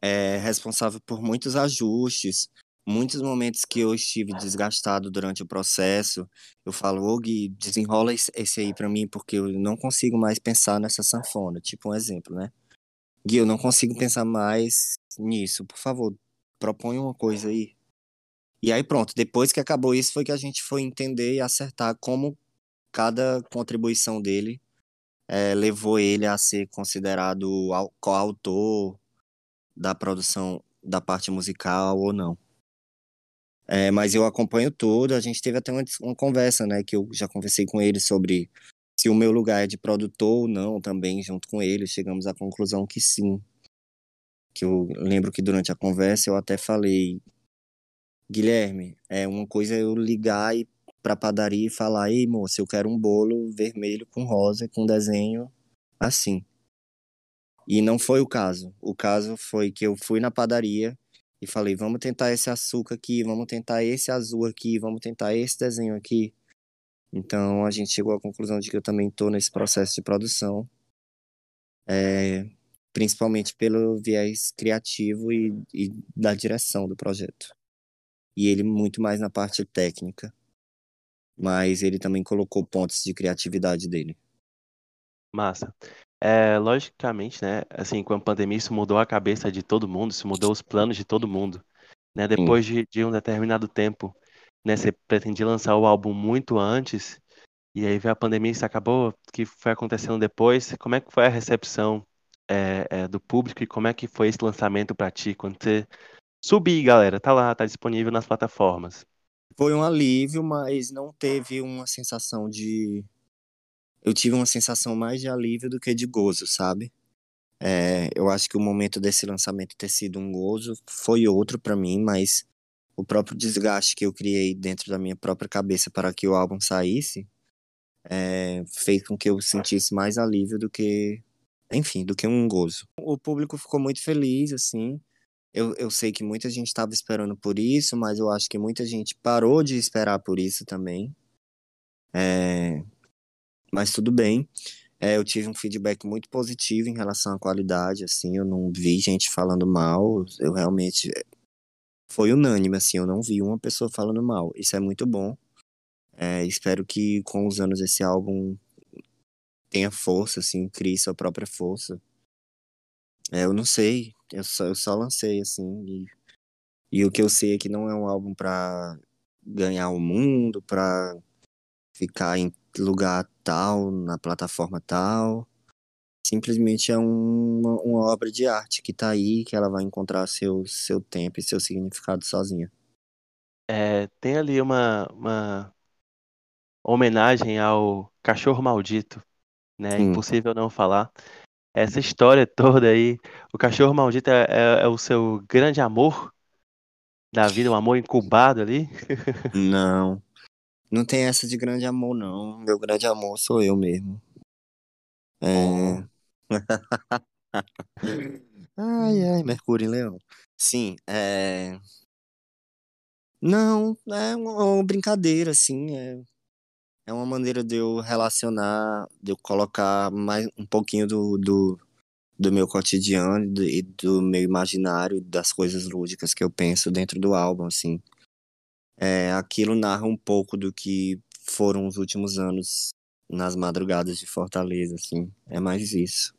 é, responsável por muitos ajustes, muitos momentos que eu estive desgastado durante o processo. Eu falo, ô Gui, desenrola esse aí pra mim, porque eu não consigo mais pensar nessa sanfona. Tipo um exemplo, né? Gui, eu não consigo pensar mais nisso. Por favor, propõe uma coisa aí. E aí pronto, depois que acabou isso foi que a gente foi entender e acertar como cada contribuição dele eh, levou ele a ser considerado au- coautor da produção da parte musical ou não. É, mas eu acompanho tudo, a gente teve até uma, uma conversa, né, que eu já conversei com ele sobre se o meu lugar é de produtor ou não também, junto com ele, chegamos à conclusão que sim. Que eu lembro que durante a conversa eu até falei, Guilherme, é uma coisa eu ligar e pra padaria e falar, ei moça, eu quero um bolo vermelho com rosa, com desenho assim. E não foi o caso. O caso foi que eu fui na padaria e falei, vamos tentar esse açúcar aqui, vamos tentar esse azul aqui, vamos tentar esse desenho aqui. Então a gente chegou à conclusão de que eu também estou nesse processo de produção, é, principalmente pelo viés criativo e, e da direção do projeto. E ele muito mais na parte técnica, mas ele também colocou pontos de criatividade dele. Massa. É, logicamente, né, assim, com a pandemia isso mudou a cabeça de todo mundo, isso mudou os planos de todo mundo, né? Depois de, de um determinado tempo, né, você pretendia lançar o álbum muito antes, e aí veio a pandemia, isso acabou, que foi acontecendo depois. Como é que foi a recepção é, é, do público e como é que foi esse lançamento pra ti? Quando você subir, galera, tá lá, tá disponível nas plataformas. Foi um alívio, mas não teve uma sensação de. Eu tive uma sensação mais de alívio do que de gozo, sabe? É, eu acho que o momento desse lançamento ter sido um gozo foi outro pra mim, mas o próprio desgaste que eu criei dentro da minha própria cabeça para que o álbum saísse é, fez com que eu sentisse mais alívio do que, enfim, do que um gozo. O público ficou muito feliz, assim. Eu, eu sei que muita gente estava esperando por isso, mas eu acho que muita gente parou de esperar por isso também. É, mas tudo bem. É, eu tive um feedback muito positivo em relação à qualidade, assim, eu não vi gente falando mal, eu realmente foi unânime, assim, eu não vi uma pessoa falando mal. Isso é muito bom. É, espero que com os anos esse álbum tenha força, assim, crie sua própria força. É, eu não sei, eu só, eu só lancei, assim, e, e o que eu sei é que não é um álbum pra ganhar o mundo, pra ficar em lugar tal, na plataforma tal. Simplesmente é uma, uma obra de arte que tá aí, que ela vai encontrar seu, seu tempo e seu significado sozinha. É, tem ali uma, uma homenagem ao cachorro maldito, né? Sim. Impossível não falar. Essa história toda aí, o cachorro maldito é, é- é o seu grande amor da vida, um amor incubado ali. Não. Não tem essa de grande amor, não. Meu grande amor sou eu mesmo. É. ai, ai, Mercúrio em Leão. Sim, é. Não, é uma, brincadeira, assim. É, é uma maneira de eu relacionar, de eu colocar mais um pouquinho do, do, do meu cotidiano e do, e do meu imaginário, das coisas lúdicas que eu penso dentro do álbum, assim. É, aquilo narra um pouco do que foram os últimos anos nas madrugadas de Fortaleza, assim. É mais isso.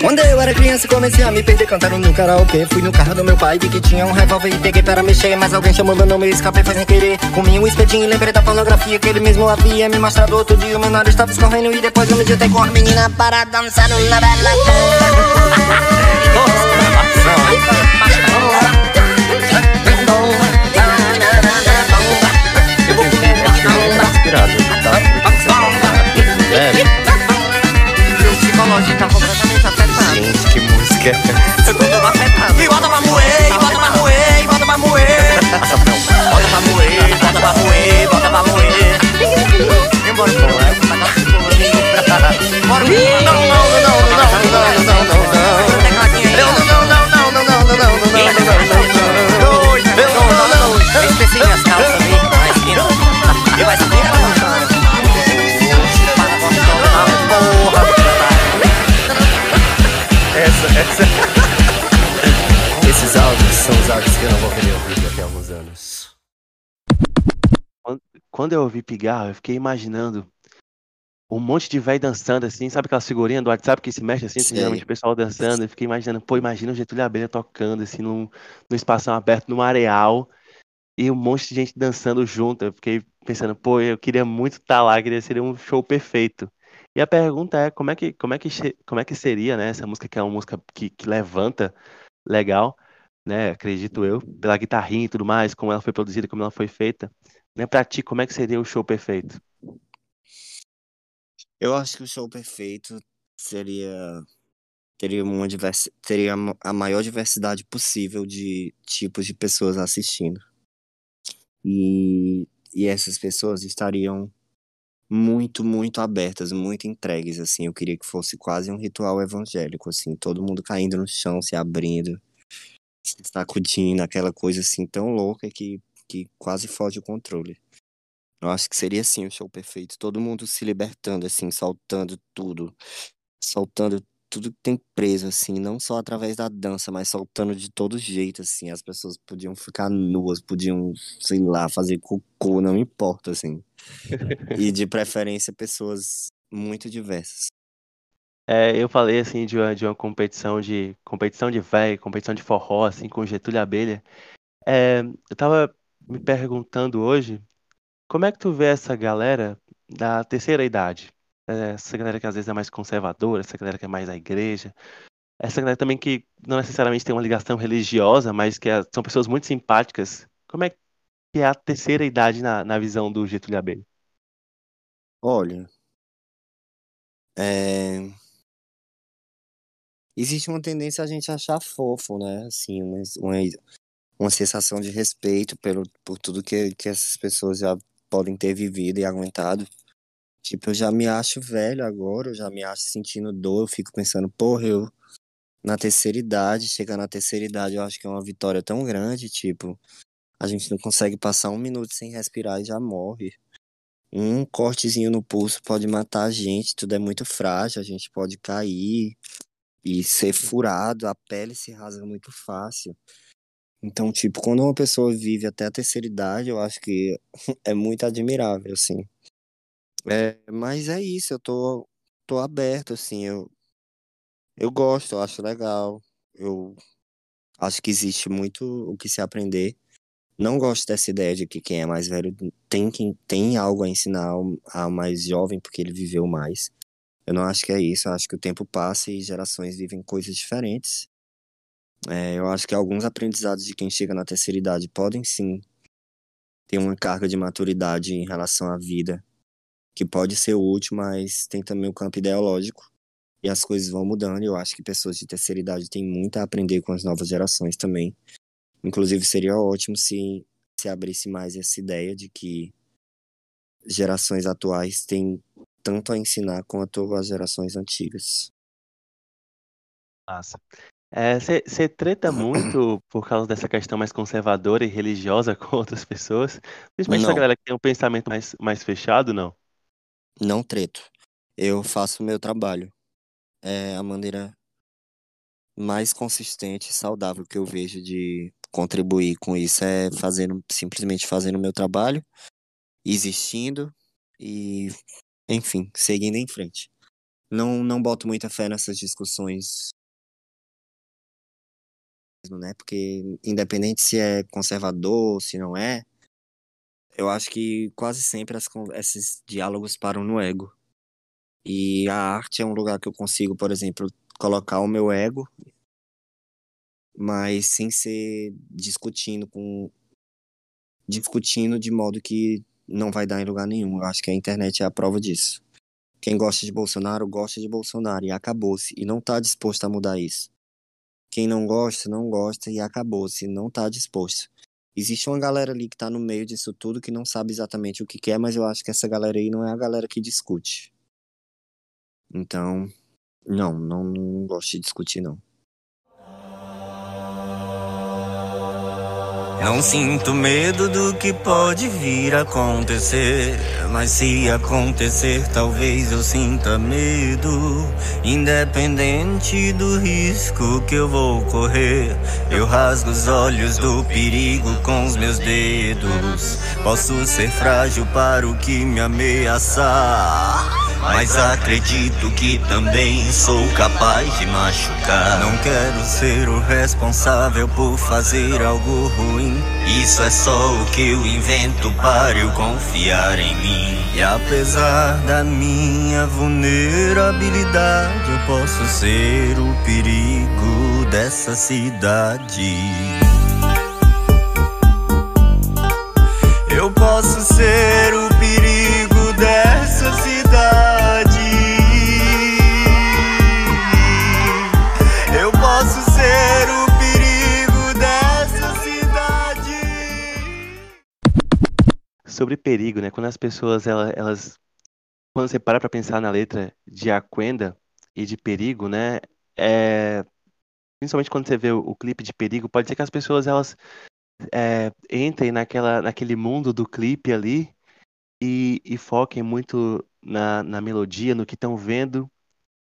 Quando eu era criança comecei a me perder cantando no karaokê Fui no carro do meu pai, vi que tinha um revólver e peguei para mexer Mas alguém chamou meu nome e escapei foi sem querer Comi um espetinho e lembrei da pornografia que ele mesmo havia me mostrado Outro dia o meu nariz estava escorrendo e depois eu me ditei com a menina para dançar na bela Gente, que música é essa? Quando eu ouvi pigarro, eu fiquei imaginando um monte de velho dançando assim, sabe aquela figurinha do WhatsApp que se mexe assim, geralmente o pessoal dançando, eu fiquei imaginando, pô, imagina o Getúlio Abelha tocando assim num, num espação aberto, num areal, e um monte de gente dançando junto. Eu fiquei pensando, pô, eu queria muito estar lá, queria ser um show perfeito. E a pergunta é, como é que, como é que, como é que seria, né, essa música que é uma música que, que levanta legal, né, acredito eu, pela guitarrinha e tudo mais, como ela foi produzida, como ela foi feita, né, pra ti, como é que seria o show perfeito? Eu acho que o show perfeito seria teria uma diversi... teria a maior diversidade possível de tipos de pessoas assistindo. E, e essas pessoas estariam muito, muito abertas, muito entregues, assim. Eu queria que fosse quase um ritual evangélico, assim, todo mundo caindo no chão, se abrindo, se sacudindo, aquela coisa assim tão louca que, que quase foge o controle. Eu acho que seria assim o show perfeito. Todo mundo se libertando, assim, soltando tudo. Soltando tudo que tem preso, assim, não só através da dança, mas soltando de todo jeito, assim. As pessoas podiam ficar nuas, podiam, sei lá, fazer cocô, não importa, assim. E de preferência, pessoas muito diversas. É, eu falei assim de uma, de uma competição de competição de véio, competição de forró, assim, com Getúlio Abelha. É, eu tava me perguntando hoje, como é que tu vê essa galera da terceira idade? É, essa galera que às vezes é mais conservadora, essa galera que é mais da igreja, essa galera também que não necessariamente tem uma ligação religiosa, mas que é- são pessoas muito simpáticas. Como é que é a terceira idade na, na visão do Getúlio Abelha? Olha, é... existe uma tendência a gente achar fofo, né? Assim, uma, uma, uma sensação de respeito pelo, por tudo que, que essas pessoas já podem ter vivido e aguentado. Tipo, eu já me acho velho agora, eu já me acho sentindo dor, eu fico pensando, porra, eu na terceira idade, chegar na terceira idade, eu acho que é uma vitória tão grande, tipo, a gente não consegue passar um minuto sem respirar e já morre. Um cortezinho no pulso pode matar a gente, tudo é muito frágil, a gente pode cair e ser furado, a pele se rasga muito fácil. Então, tipo, quando uma pessoa vive até a terceira idade, eu acho que é muito admirável, assim. É, mas é isso, eu tô, tô aberto, assim, eu, eu gosto, eu acho legal, eu acho que existe muito o que se aprender Não gosto dessa ideia de que quem é mais velho tem, quem, tem algo a ensinar ao, mais jovem porque ele viveu mais. Eu não acho que é isso. Eu acho que o tempo passa e gerações vivem coisas diferentes. É, eu acho que alguns aprendizados de quem chega na terceira idade podem sim ter uma carga de maturidade em relação à vida que pode ser útil, mas tem também o campo ideológico e as coisas vão mudando. Eu acho que pessoas de terceira idade têm muito a aprender com as novas gerações também. Inclusive, seria ótimo se, se abrisse mais essa ideia de que gerações atuais têm tanto a ensinar quanto as gerações antigas. Massa. Você é, treta muito por causa dessa questão mais conservadora e religiosa com outras pessoas? Principalmente Não. essa galera que tem um pensamento mais, mais fechado, não? Não treto. Eu faço o meu trabalho. É a maneira mais consistente e saudável que eu vejo de contribuir com isso é fazendo simplesmente fazendo o meu trabalho, existindo e enfim, seguindo em frente. Não não boto muita fé nessas discussões né? Porque independente se é conservador, se não é, eu acho que quase sempre as, esses diálogos param no ego. E a arte é um lugar que eu consigo, por exemplo, colocar o meu ego, mas sem ser discutindo com discutindo de modo que não vai dar em lugar nenhum. Eu acho que a internet é a prova disso. Quem gosta de Bolsonaro, gosta de Bolsonaro e acabou-se. E não está disposto a mudar isso. Quem não gosta, não gosta e acabou-se. Não está disposto. Existe uma galera ali que tá no meio disso tudo que não sabe exatamente o que quer, mas eu acho que essa galera aí não é a galera que discute. Então, não, não, não gosto de discutir, não. Não sinto medo do que pode vir a acontecer. Mas se acontecer, talvez eu sinta medo. Independente do risco que eu vou correr, eu rasgo os olhos do perigo com os meus dedos. Posso ser frágil para o que me ameaçar. Mas acredito que também sou capaz de machucar. Não quero ser o responsável por fazer algo ruim. Isso é só o que eu invento para eu confiar em mim. E apesar da minha vulnerabilidade, eu posso ser o perigo dessa cidade. Eu posso ser o perigo dessa cidade. Sobre perigo, né? Quando as pessoas, elas, elas quando você para pra pensar na letra de Aquenda e de perigo, né? É, principalmente quando você vê o, o clipe de perigo, pode ser que as pessoas, elas é, entrem naquela, naquele mundo do clipe ali e, e foquem muito na, na melodia, no que estão vendo,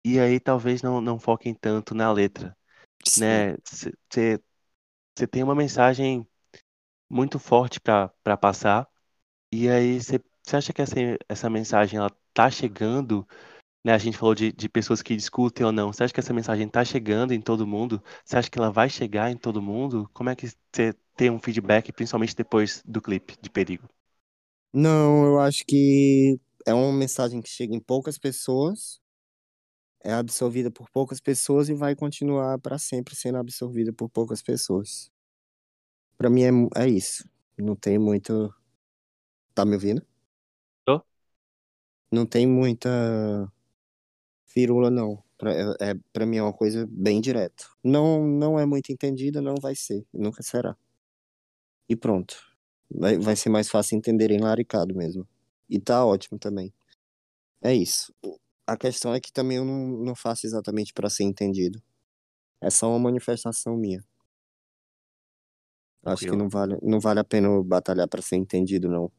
e aí talvez não, não foquem tanto na letra, né? Você tem uma mensagem muito forte para para passar, e aí você acha que essa, essa mensagem ela tá chegando, né? A gente falou de, de pessoas que discutem ou não. Você acha que essa mensagem tá chegando em todo mundo? Você acha que ela vai chegar em todo mundo? Como é que você tem um feedback, principalmente depois do clipe de Perigo? Não, eu acho que é uma mensagem que chega em poucas pessoas, é absorvida por poucas pessoas e vai continuar para sempre sendo absorvida por poucas pessoas. Para mim é, é isso. Não tem muito. Tá me ouvindo? Tô. Não tem muita firula, não. Pra, é, é, pra mim é uma coisa bem direta. Não, não é muito entendida, não vai ser. Nunca será. E pronto. Vai, vai ser mais fácil entender em laricado mesmo. E tá ótimo também. É isso. A questão é que também eu não, não faço exatamente para ser entendido. É só uma manifestação minha. Acho que não vale, não vale a pena batalhar para ser entendido, não.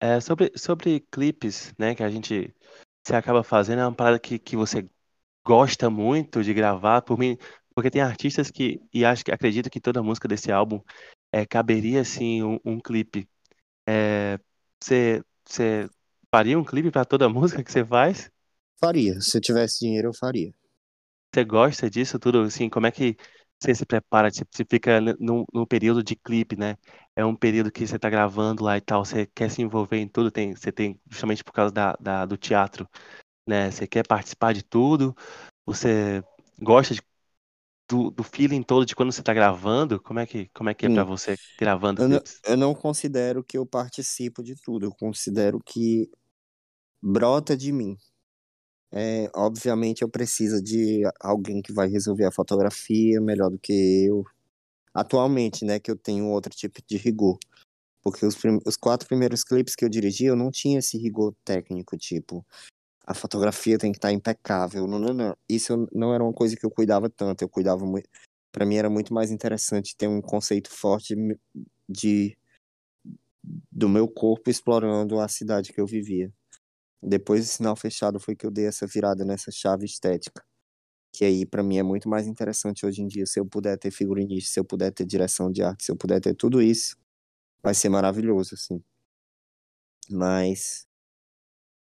É, sobre, sobre clipes, né, que a gente você acaba fazendo, é uma parada que, que você gosta muito de gravar, por mim, porque tem artistas que, e acho que acredito que toda música desse álbum é, caberia, assim, um, um clipe. É, você, você faria um clipe para toda música que você faz? Faria. Se eu tivesse dinheiro, eu faria. Você gosta disso tudo, assim, como é que você se prepara, você fica no, no período de clipe, né? É um período que você tá gravando lá e tal, você quer se envolver em tudo, tem, você tem, justamente por causa da, da do teatro, né? Você quer participar de tudo, você gosta de, do, do feeling todo de quando você tá gravando, como é que, como é, que é pra Sim. você gravando Eu não, eu não considero que eu participo de tudo, eu considero que brota de mim. É, obviamente eu preciso de alguém que vai resolver a fotografia melhor do que eu. Atualmente, né, que eu tenho outro tipo de rigor. Porque os, os quatro primeiros clipes que eu dirigi, eu não tinha esse rigor técnico, tipo, a fotografia tem que estar impecável. Não, não, não. Isso não era uma coisa que eu cuidava tanto. Eu cuidava muito. Para mim era muito mais interessante ter um conceito forte de do meu corpo explorando a cidade que eu vivia. Depois do sinal fechado foi que eu dei essa virada nessa chave estética. Que aí pra mim é muito mais interessante hoje em dia. Se eu puder ter figurinista, se eu puder ter direção de arte, se eu puder ter tudo isso, vai ser maravilhoso, assim. Mas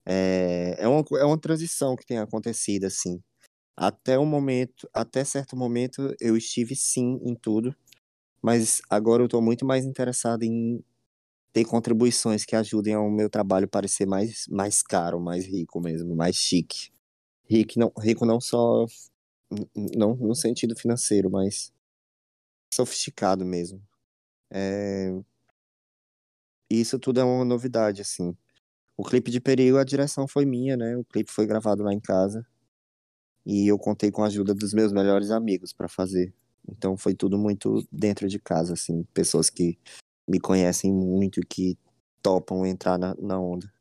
é, é, uma, é uma transição que tem acontecido, assim. Até o momento, até certo momento, eu estive sim em tudo, mas agora eu tô muito mais interessado em ter contribuições que ajudem ao meu trabalho parecer mais, mais caro, mais rico mesmo, mais chique. Rico não, rico não só não no sentido financeiro, mas sofisticado mesmo. É, Isso tudo é uma novidade, assim. O clipe de Perigo, a direção foi minha, né? O clipe foi gravado lá em casa. E eu contei com a ajuda dos meus melhores amigos para fazer. Então foi tudo muito dentro de casa, assim. Pessoas que me conhecem muito que topam entrar na, na onda.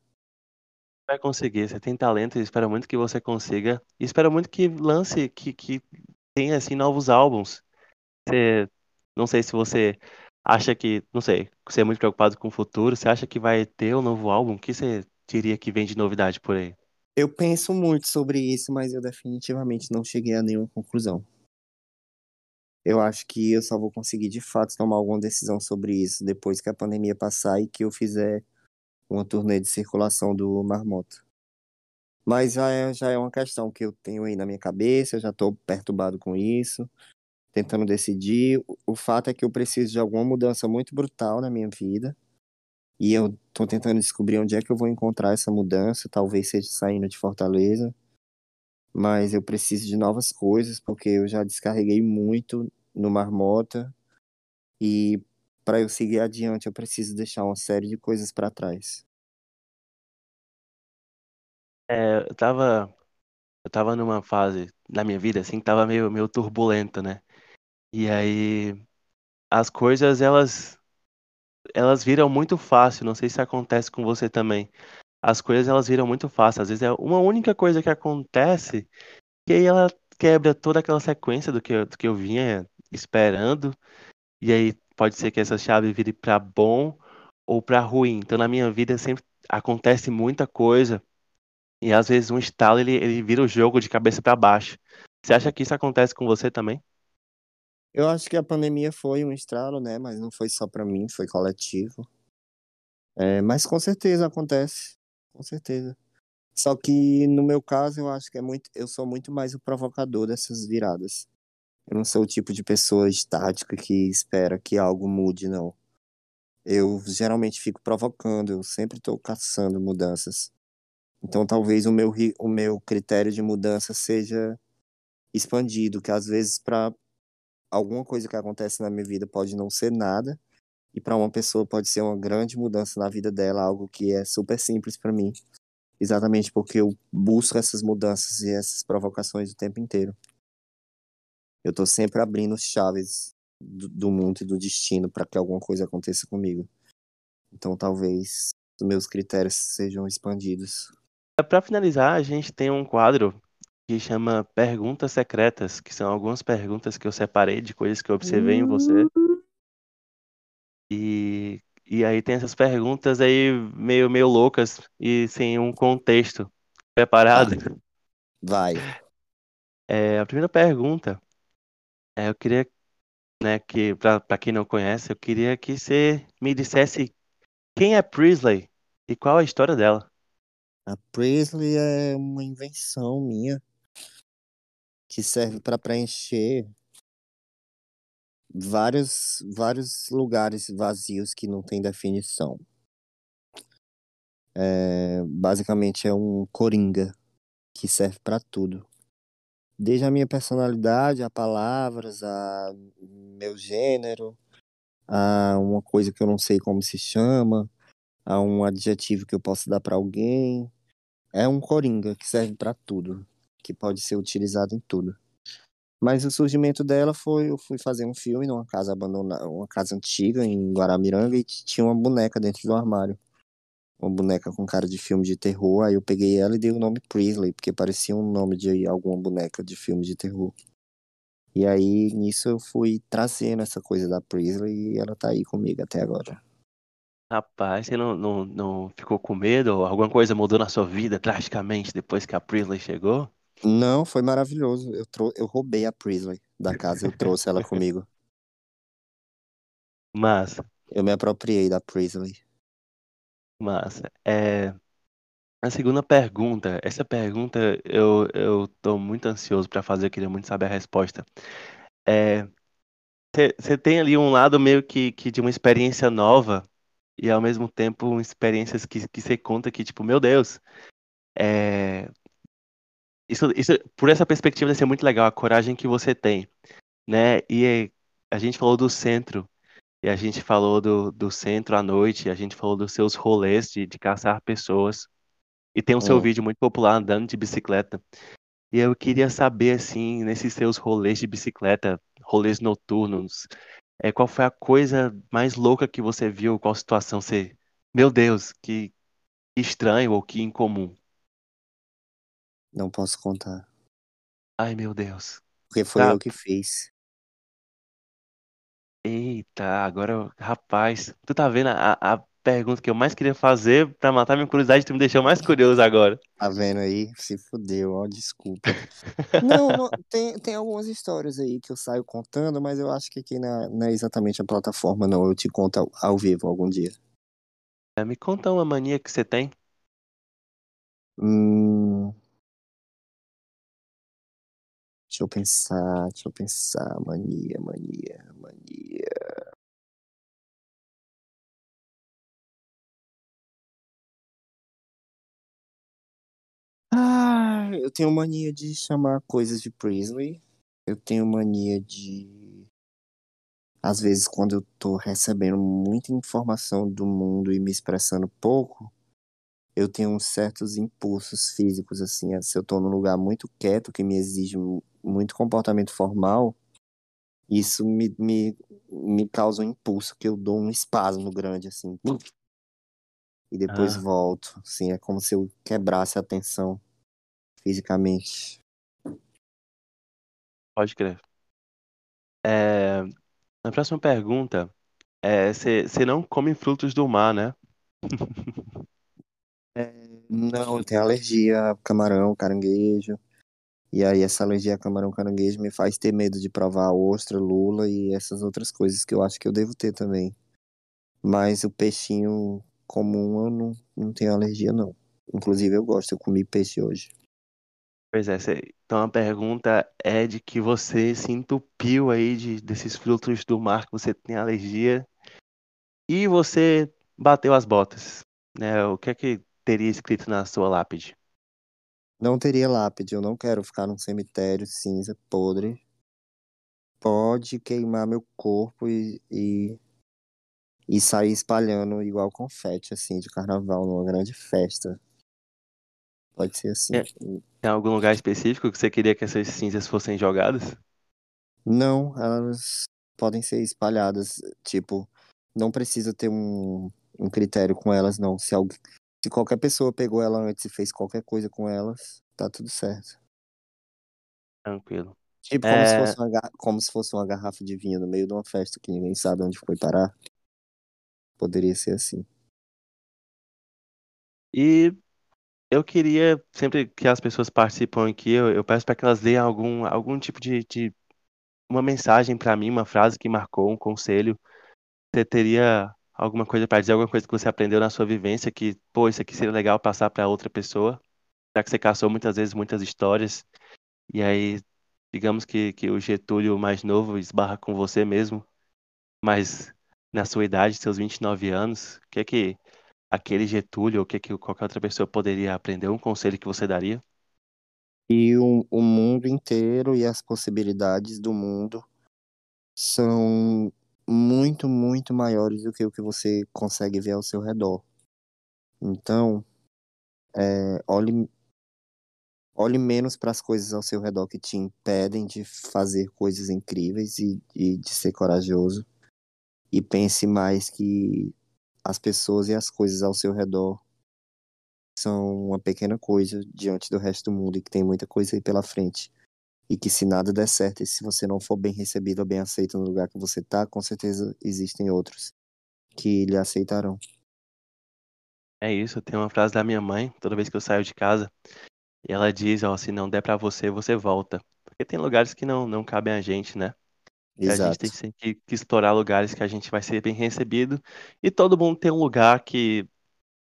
Vai conseguir, você tem talento e espero muito que você consiga. E espero muito que lance, que, que tenha, assim, novos álbuns. Você, não sei se você acha que, não sei, você é muito preocupado com o futuro, você acha que vai ter um novo álbum? O que você diria que vem de novidade por aí? Eu penso muito sobre isso, mas eu definitivamente não cheguei a nenhuma conclusão. Eu acho que eu só vou conseguir de fato tomar alguma decisão sobre isso depois que a pandemia passar e que eu fizer uma turnê de circulação do Marmota. Mas já é, já é uma questão que eu tenho aí na minha cabeça, eu já estou perturbado com isso, tentando decidir. O fato é que eu preciso de alguma mudança muito brutal na minha vida. E eu estou tentando descobrir onde é que eu vou encontrar essa mudança, talvez seja saindo de Fortaleza. Mas eu preciso de novas coisas, porque eu já descarreguei muito no Marmota. E para eu seguir adiante, eu preciso deixar uma série de coisas para trás. É, eu tava, eu tava numa fase da minha vida, assim, que tava meio, meio turbulenta, né? E aí, as coisas, elas, elas viram muito fácil, não sei se acontece com você também. As coisas, elas viram muito fácil, às vezes é uma única coisa que acontece E aí ela quebra toda aquela sequência do que eu, do que eu vinha esperando. E aí pode ser que essa chave vire pra bom ou pra ruim. Então na minha vida sempre acontece muita coisa. E às vezes um estalo ele, ele vira o jogo de cabeça pra baixo. Você acha que isso acontece com você também? Eu acho que a pandemia foi um estralo, né? Mas não foi só para mim, foi coletivo. É, mas com certeza acontece, com certeza. Só que no meu caso, eu acho que é muito, eu sou muito mais o provocador dessas viradas. Eu não sou o tipo de pessoa estática que espera que algo mude, não. Eu geralmente fico provocando, eu sempre estou caçando mudanças. Então talvez o meu, o meu critério de mudança seja expandido, que às vezes para alguma coisa que acontece na minha vida pode não ser nada, e para uma pessoa pode ser uma grande mudança na vida dela, algo que é super simples para mim, exatamente porque eu busco essas mudanças e essas provocações o tempo inteiro. Eu tô sempre abrindo chaves do, do mundo e do destino para que alguma coisa aconteça comigo. Então talvez os meus critérios sejam expandidos. Pra finalizar, a gente tem um quadro que chama Perguntas Secretas, que são algumas perguntas que eu separei de coisas que eu observei em você. E, e aí tem essas perguntas aí meio, meio loucas e sem um contexto preparado. Vai. É, a primeira pergunta, é, eu queria, né, que pra, pra quem não conhece, eu queria que você me dissesse quem é Prisley e qual a história dela. A Presley é uma invenção minha que serve para preencher vários, vários lugares vazios que não tem definição. É, basicamente é um coringa que serve para tudo. Desde a minha personalidade, a palavras, a meu gênero, a uma coisa que eu não sei como se chama, a um adjetivo que eu posso dar para alguém. É um coringa que serve para tudo, que pode ser utilizado em tudo. Mas o surgimento dela foi, eu fui fazer um filme numa casa abandonada, uma casa antiga em Guaramiranga e tinha uma boneca dentro do armário. Uma boneca com cara de filme de terror, aí eu peguei ela e dei o nome Prisley, porque parecia um nome de alguma boneca de filme de terror. E aí, nisso eu fui trazendo essa coisa da Prisley e ela tá aí comigo até agora. Rapaz, você não, não, não ficou com medo? Alguma coisa mudou na sua vida drasticamente depois que a Prisley chegou? Não, foi maravilhoso. Eu, trou eu roubei a Prisley da casa, eu trouxe ela comigo. Massa, Eu me apropriei da Prisley. massa. É, a segunda pergunta, essa pergunta eu, eu tô muito ansioso pra fazer, eu queria muito saber a resposta. É, você tem ali um lado meio que, que de uma experiência nova e ao mesmo tempo experiências que que você conta que, tipo, meu Deus, é, isso, isso, por essa perspectiva deve ser muito legal, a coragem que você tem, né? E é, a gente falou do centro, e a gente falou do, do centro à noite, a gente falou dos seus rolês de, de caçar pessoas, e tem o seu Hum. vídeo muito popular andando de bicicleta. E eu queria saber, assim, nesses seus rolês de bicicleta, rolês noturnos, é, qual foi a coisa mais louca que você viu? Qual situação você. Meu Deus, que estranho ou que incomum. Não posso contar. Ai, meu Deus. Porque foi Tá. eu que fiz. Eita, agora, rapaz, tu tá vendo a, a pergunta que eu mais queria fazer pra matar minha curiosidade, tu me deixou mais curioso agora. Tá vendo aí? Se fudeu, ó, desculpa. Não, não, tem, tem algumas histórias aí que eu saio contando, mas eu acho que aqui não, não é exatamente a plataforma, não. Eu te conto ao, ao vivo algum dia. É, Me conta uma mania que você tem. Hum, deixa eu pensar, deixa eu pensar. Mania, mania, mania. Ah, eu tenho mania de chamar coisas de Priestley. Eu tenho mania de. Às vezes, quando eu tô recebendo muita informação do mundo e me expressando pouco, eu tenho uns certos impulsos físicos, assim. Se eu tô num lugar muito quieto, que me exige mu- muito comportamento formal, isso me, me, me causa um impulso, que eu dou um espasmo grande, assim. E depois Ah. volto. Assim, é como se eu quebrasse a tensão fisicamente. Pode crer. É, a próxima pergunta é: você você não come frutos do mar, né? Não, eu tenho alergia a camarão, caranguejo. E aí essa alergia a camarão, caranguejo me faz ter medo de provar ostra, lula e essas outras coisas que eu acho que eu devo ter também. Mas o peixinho comum eu não, não tenho alergia, não. Inclusive eu gosto, eu comi peixe hoje. Pois é, então a pergunta é de que você se entupiu aí de, desses frutos do mar que você tem alergia e você bateu as botas, né? O que é que teria escrito na sua lápide? Não teria lápide, eu não quero ficar num cemitério cinza, podre. Pode queimar meu corpo e, e, e sair espalhando igual confete, assim, de carnaval, numa grande festa. Pode ser assim. É. Tem algum lugar específico que você queria que essas cinzas fossem jogadas? Não, elas podem ser espalhadas, tipo, não precisa ter um, um critério com elas, não. Se, alguém, se qualquer pessoa pegou ela antes e fez qualquer coisa com elas, tá tudo certo. Tranquilo. Tipo, como se É. fosse uma, como se fosse uma garrafa de vinho no meio de uma festa que ninguém sabe onde foi parar. Poderia ser assim. E eu queria, sempre que as pessoas participam aqui, eu, eu peço para que elas deem algum, algum tipo de, de uma mensagem para mim, uma frase que marcou, um conselho. Você teria alguma coisa para dizer, alguma coisa que você aprendeu na sua vivência que, pô, isso aqui seria legal passar para outra pessoa? Já que você caçou muitas vezes muitas histórias, e aí digamos que, que o Getúlio mais novo esbarra com você mesmo, mas na sua idade, seus 29 anos, o que é que aquele Getúlio ou o que é que qualquer outra pessoa poderia aprender? Um conselho que você daria? E o, o mundo inteiro e as possibilidades do mundo são muito, muito maiores do que o que você consegue ver ao seu redor. Então, é, olhe, olhe menos para as coisas ao seu redor que te impedem de fazer coisas incríveis e, e de ser corajoso. E pense mais que as pessoas e as coisas ao seu redor são uma pequena coisa diante do resto do mundo e que tem muita coisa aí pela frente. E que se nada der certo e se você não for bem recebido ou bem aceito no lugar que você tá, com certeza existem outros que lhe aceitarão. É isso, tem uma frase da minha mãe, toda vez que eu saio de casa, e ela diz, ó, se não der pra você, você volta. Porque tem lugares que não, não cabem a gente, né? E a gente Exato. tem sempre que, que explorar lugares que a gente vai ser bem recebido. E todo mundo tem um lugar que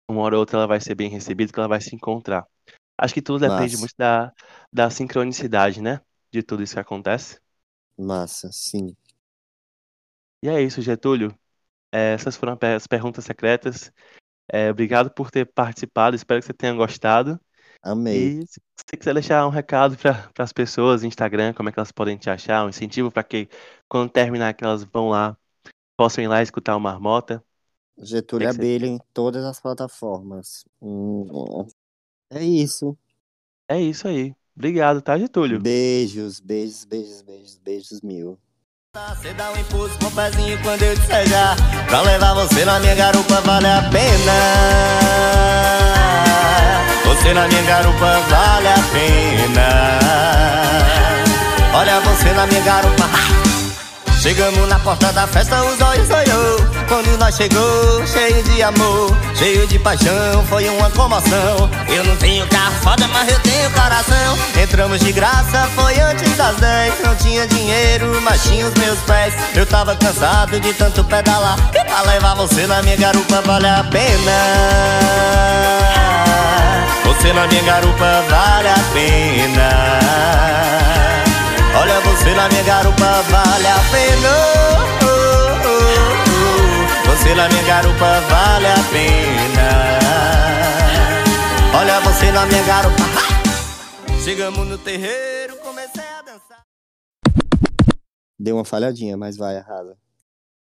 uma hora ou outra ela vai ser bem recebida, que ela vai se encontrar. Acho que tudo depende Massa. muito da, da sincronicidade, né? De tudo isso que acontece. Massa, sim. E é isso, Getúlio. É, essas foram as perguntas secretas. É, obrigado por ter participado, espero que você tenha gostado. Amei. E se você quiser deixar um recado para as pessoas, Instagram, como é que elas podem te achar, um incentivo para que quando terminar que elas vão lá, possam ir lá escutar o Marmota. Getúlio que você- Abelha em todas as plataformas. Hum, é isso. É isso aí. Obrigado, tá, Getúlio? Beijos, beijos, beijos, beijos, beijos mil. Você dá um impulso com o pezinho quando eu disser já Pra levar você na minha garupa vale a pena Você na minha garupa vale a pena Olha você na minha garupa Chegamos na porta da festa, os olhos olhou Quando nós chegou, cheio de amor Cheio de paixão, foi uma comoção. Eu não tenho carro foda, mas eu tenho coração. Entramos de graça, foi antes das 10 Não tinha dinheiro, mas tinha os meus pés. Eu tava cansado de tanto pedalar. E pra levar você na minha garupa vale a pena. Você na minha garupa vale a pena. Olha você na minha garupa, vale a pena. Você na minha garupa, vale a pena. Olha você na minha garupa. Chegamos no terreiro, comecei a dançar. Deu uma falhadinha, mas vai, arrasa.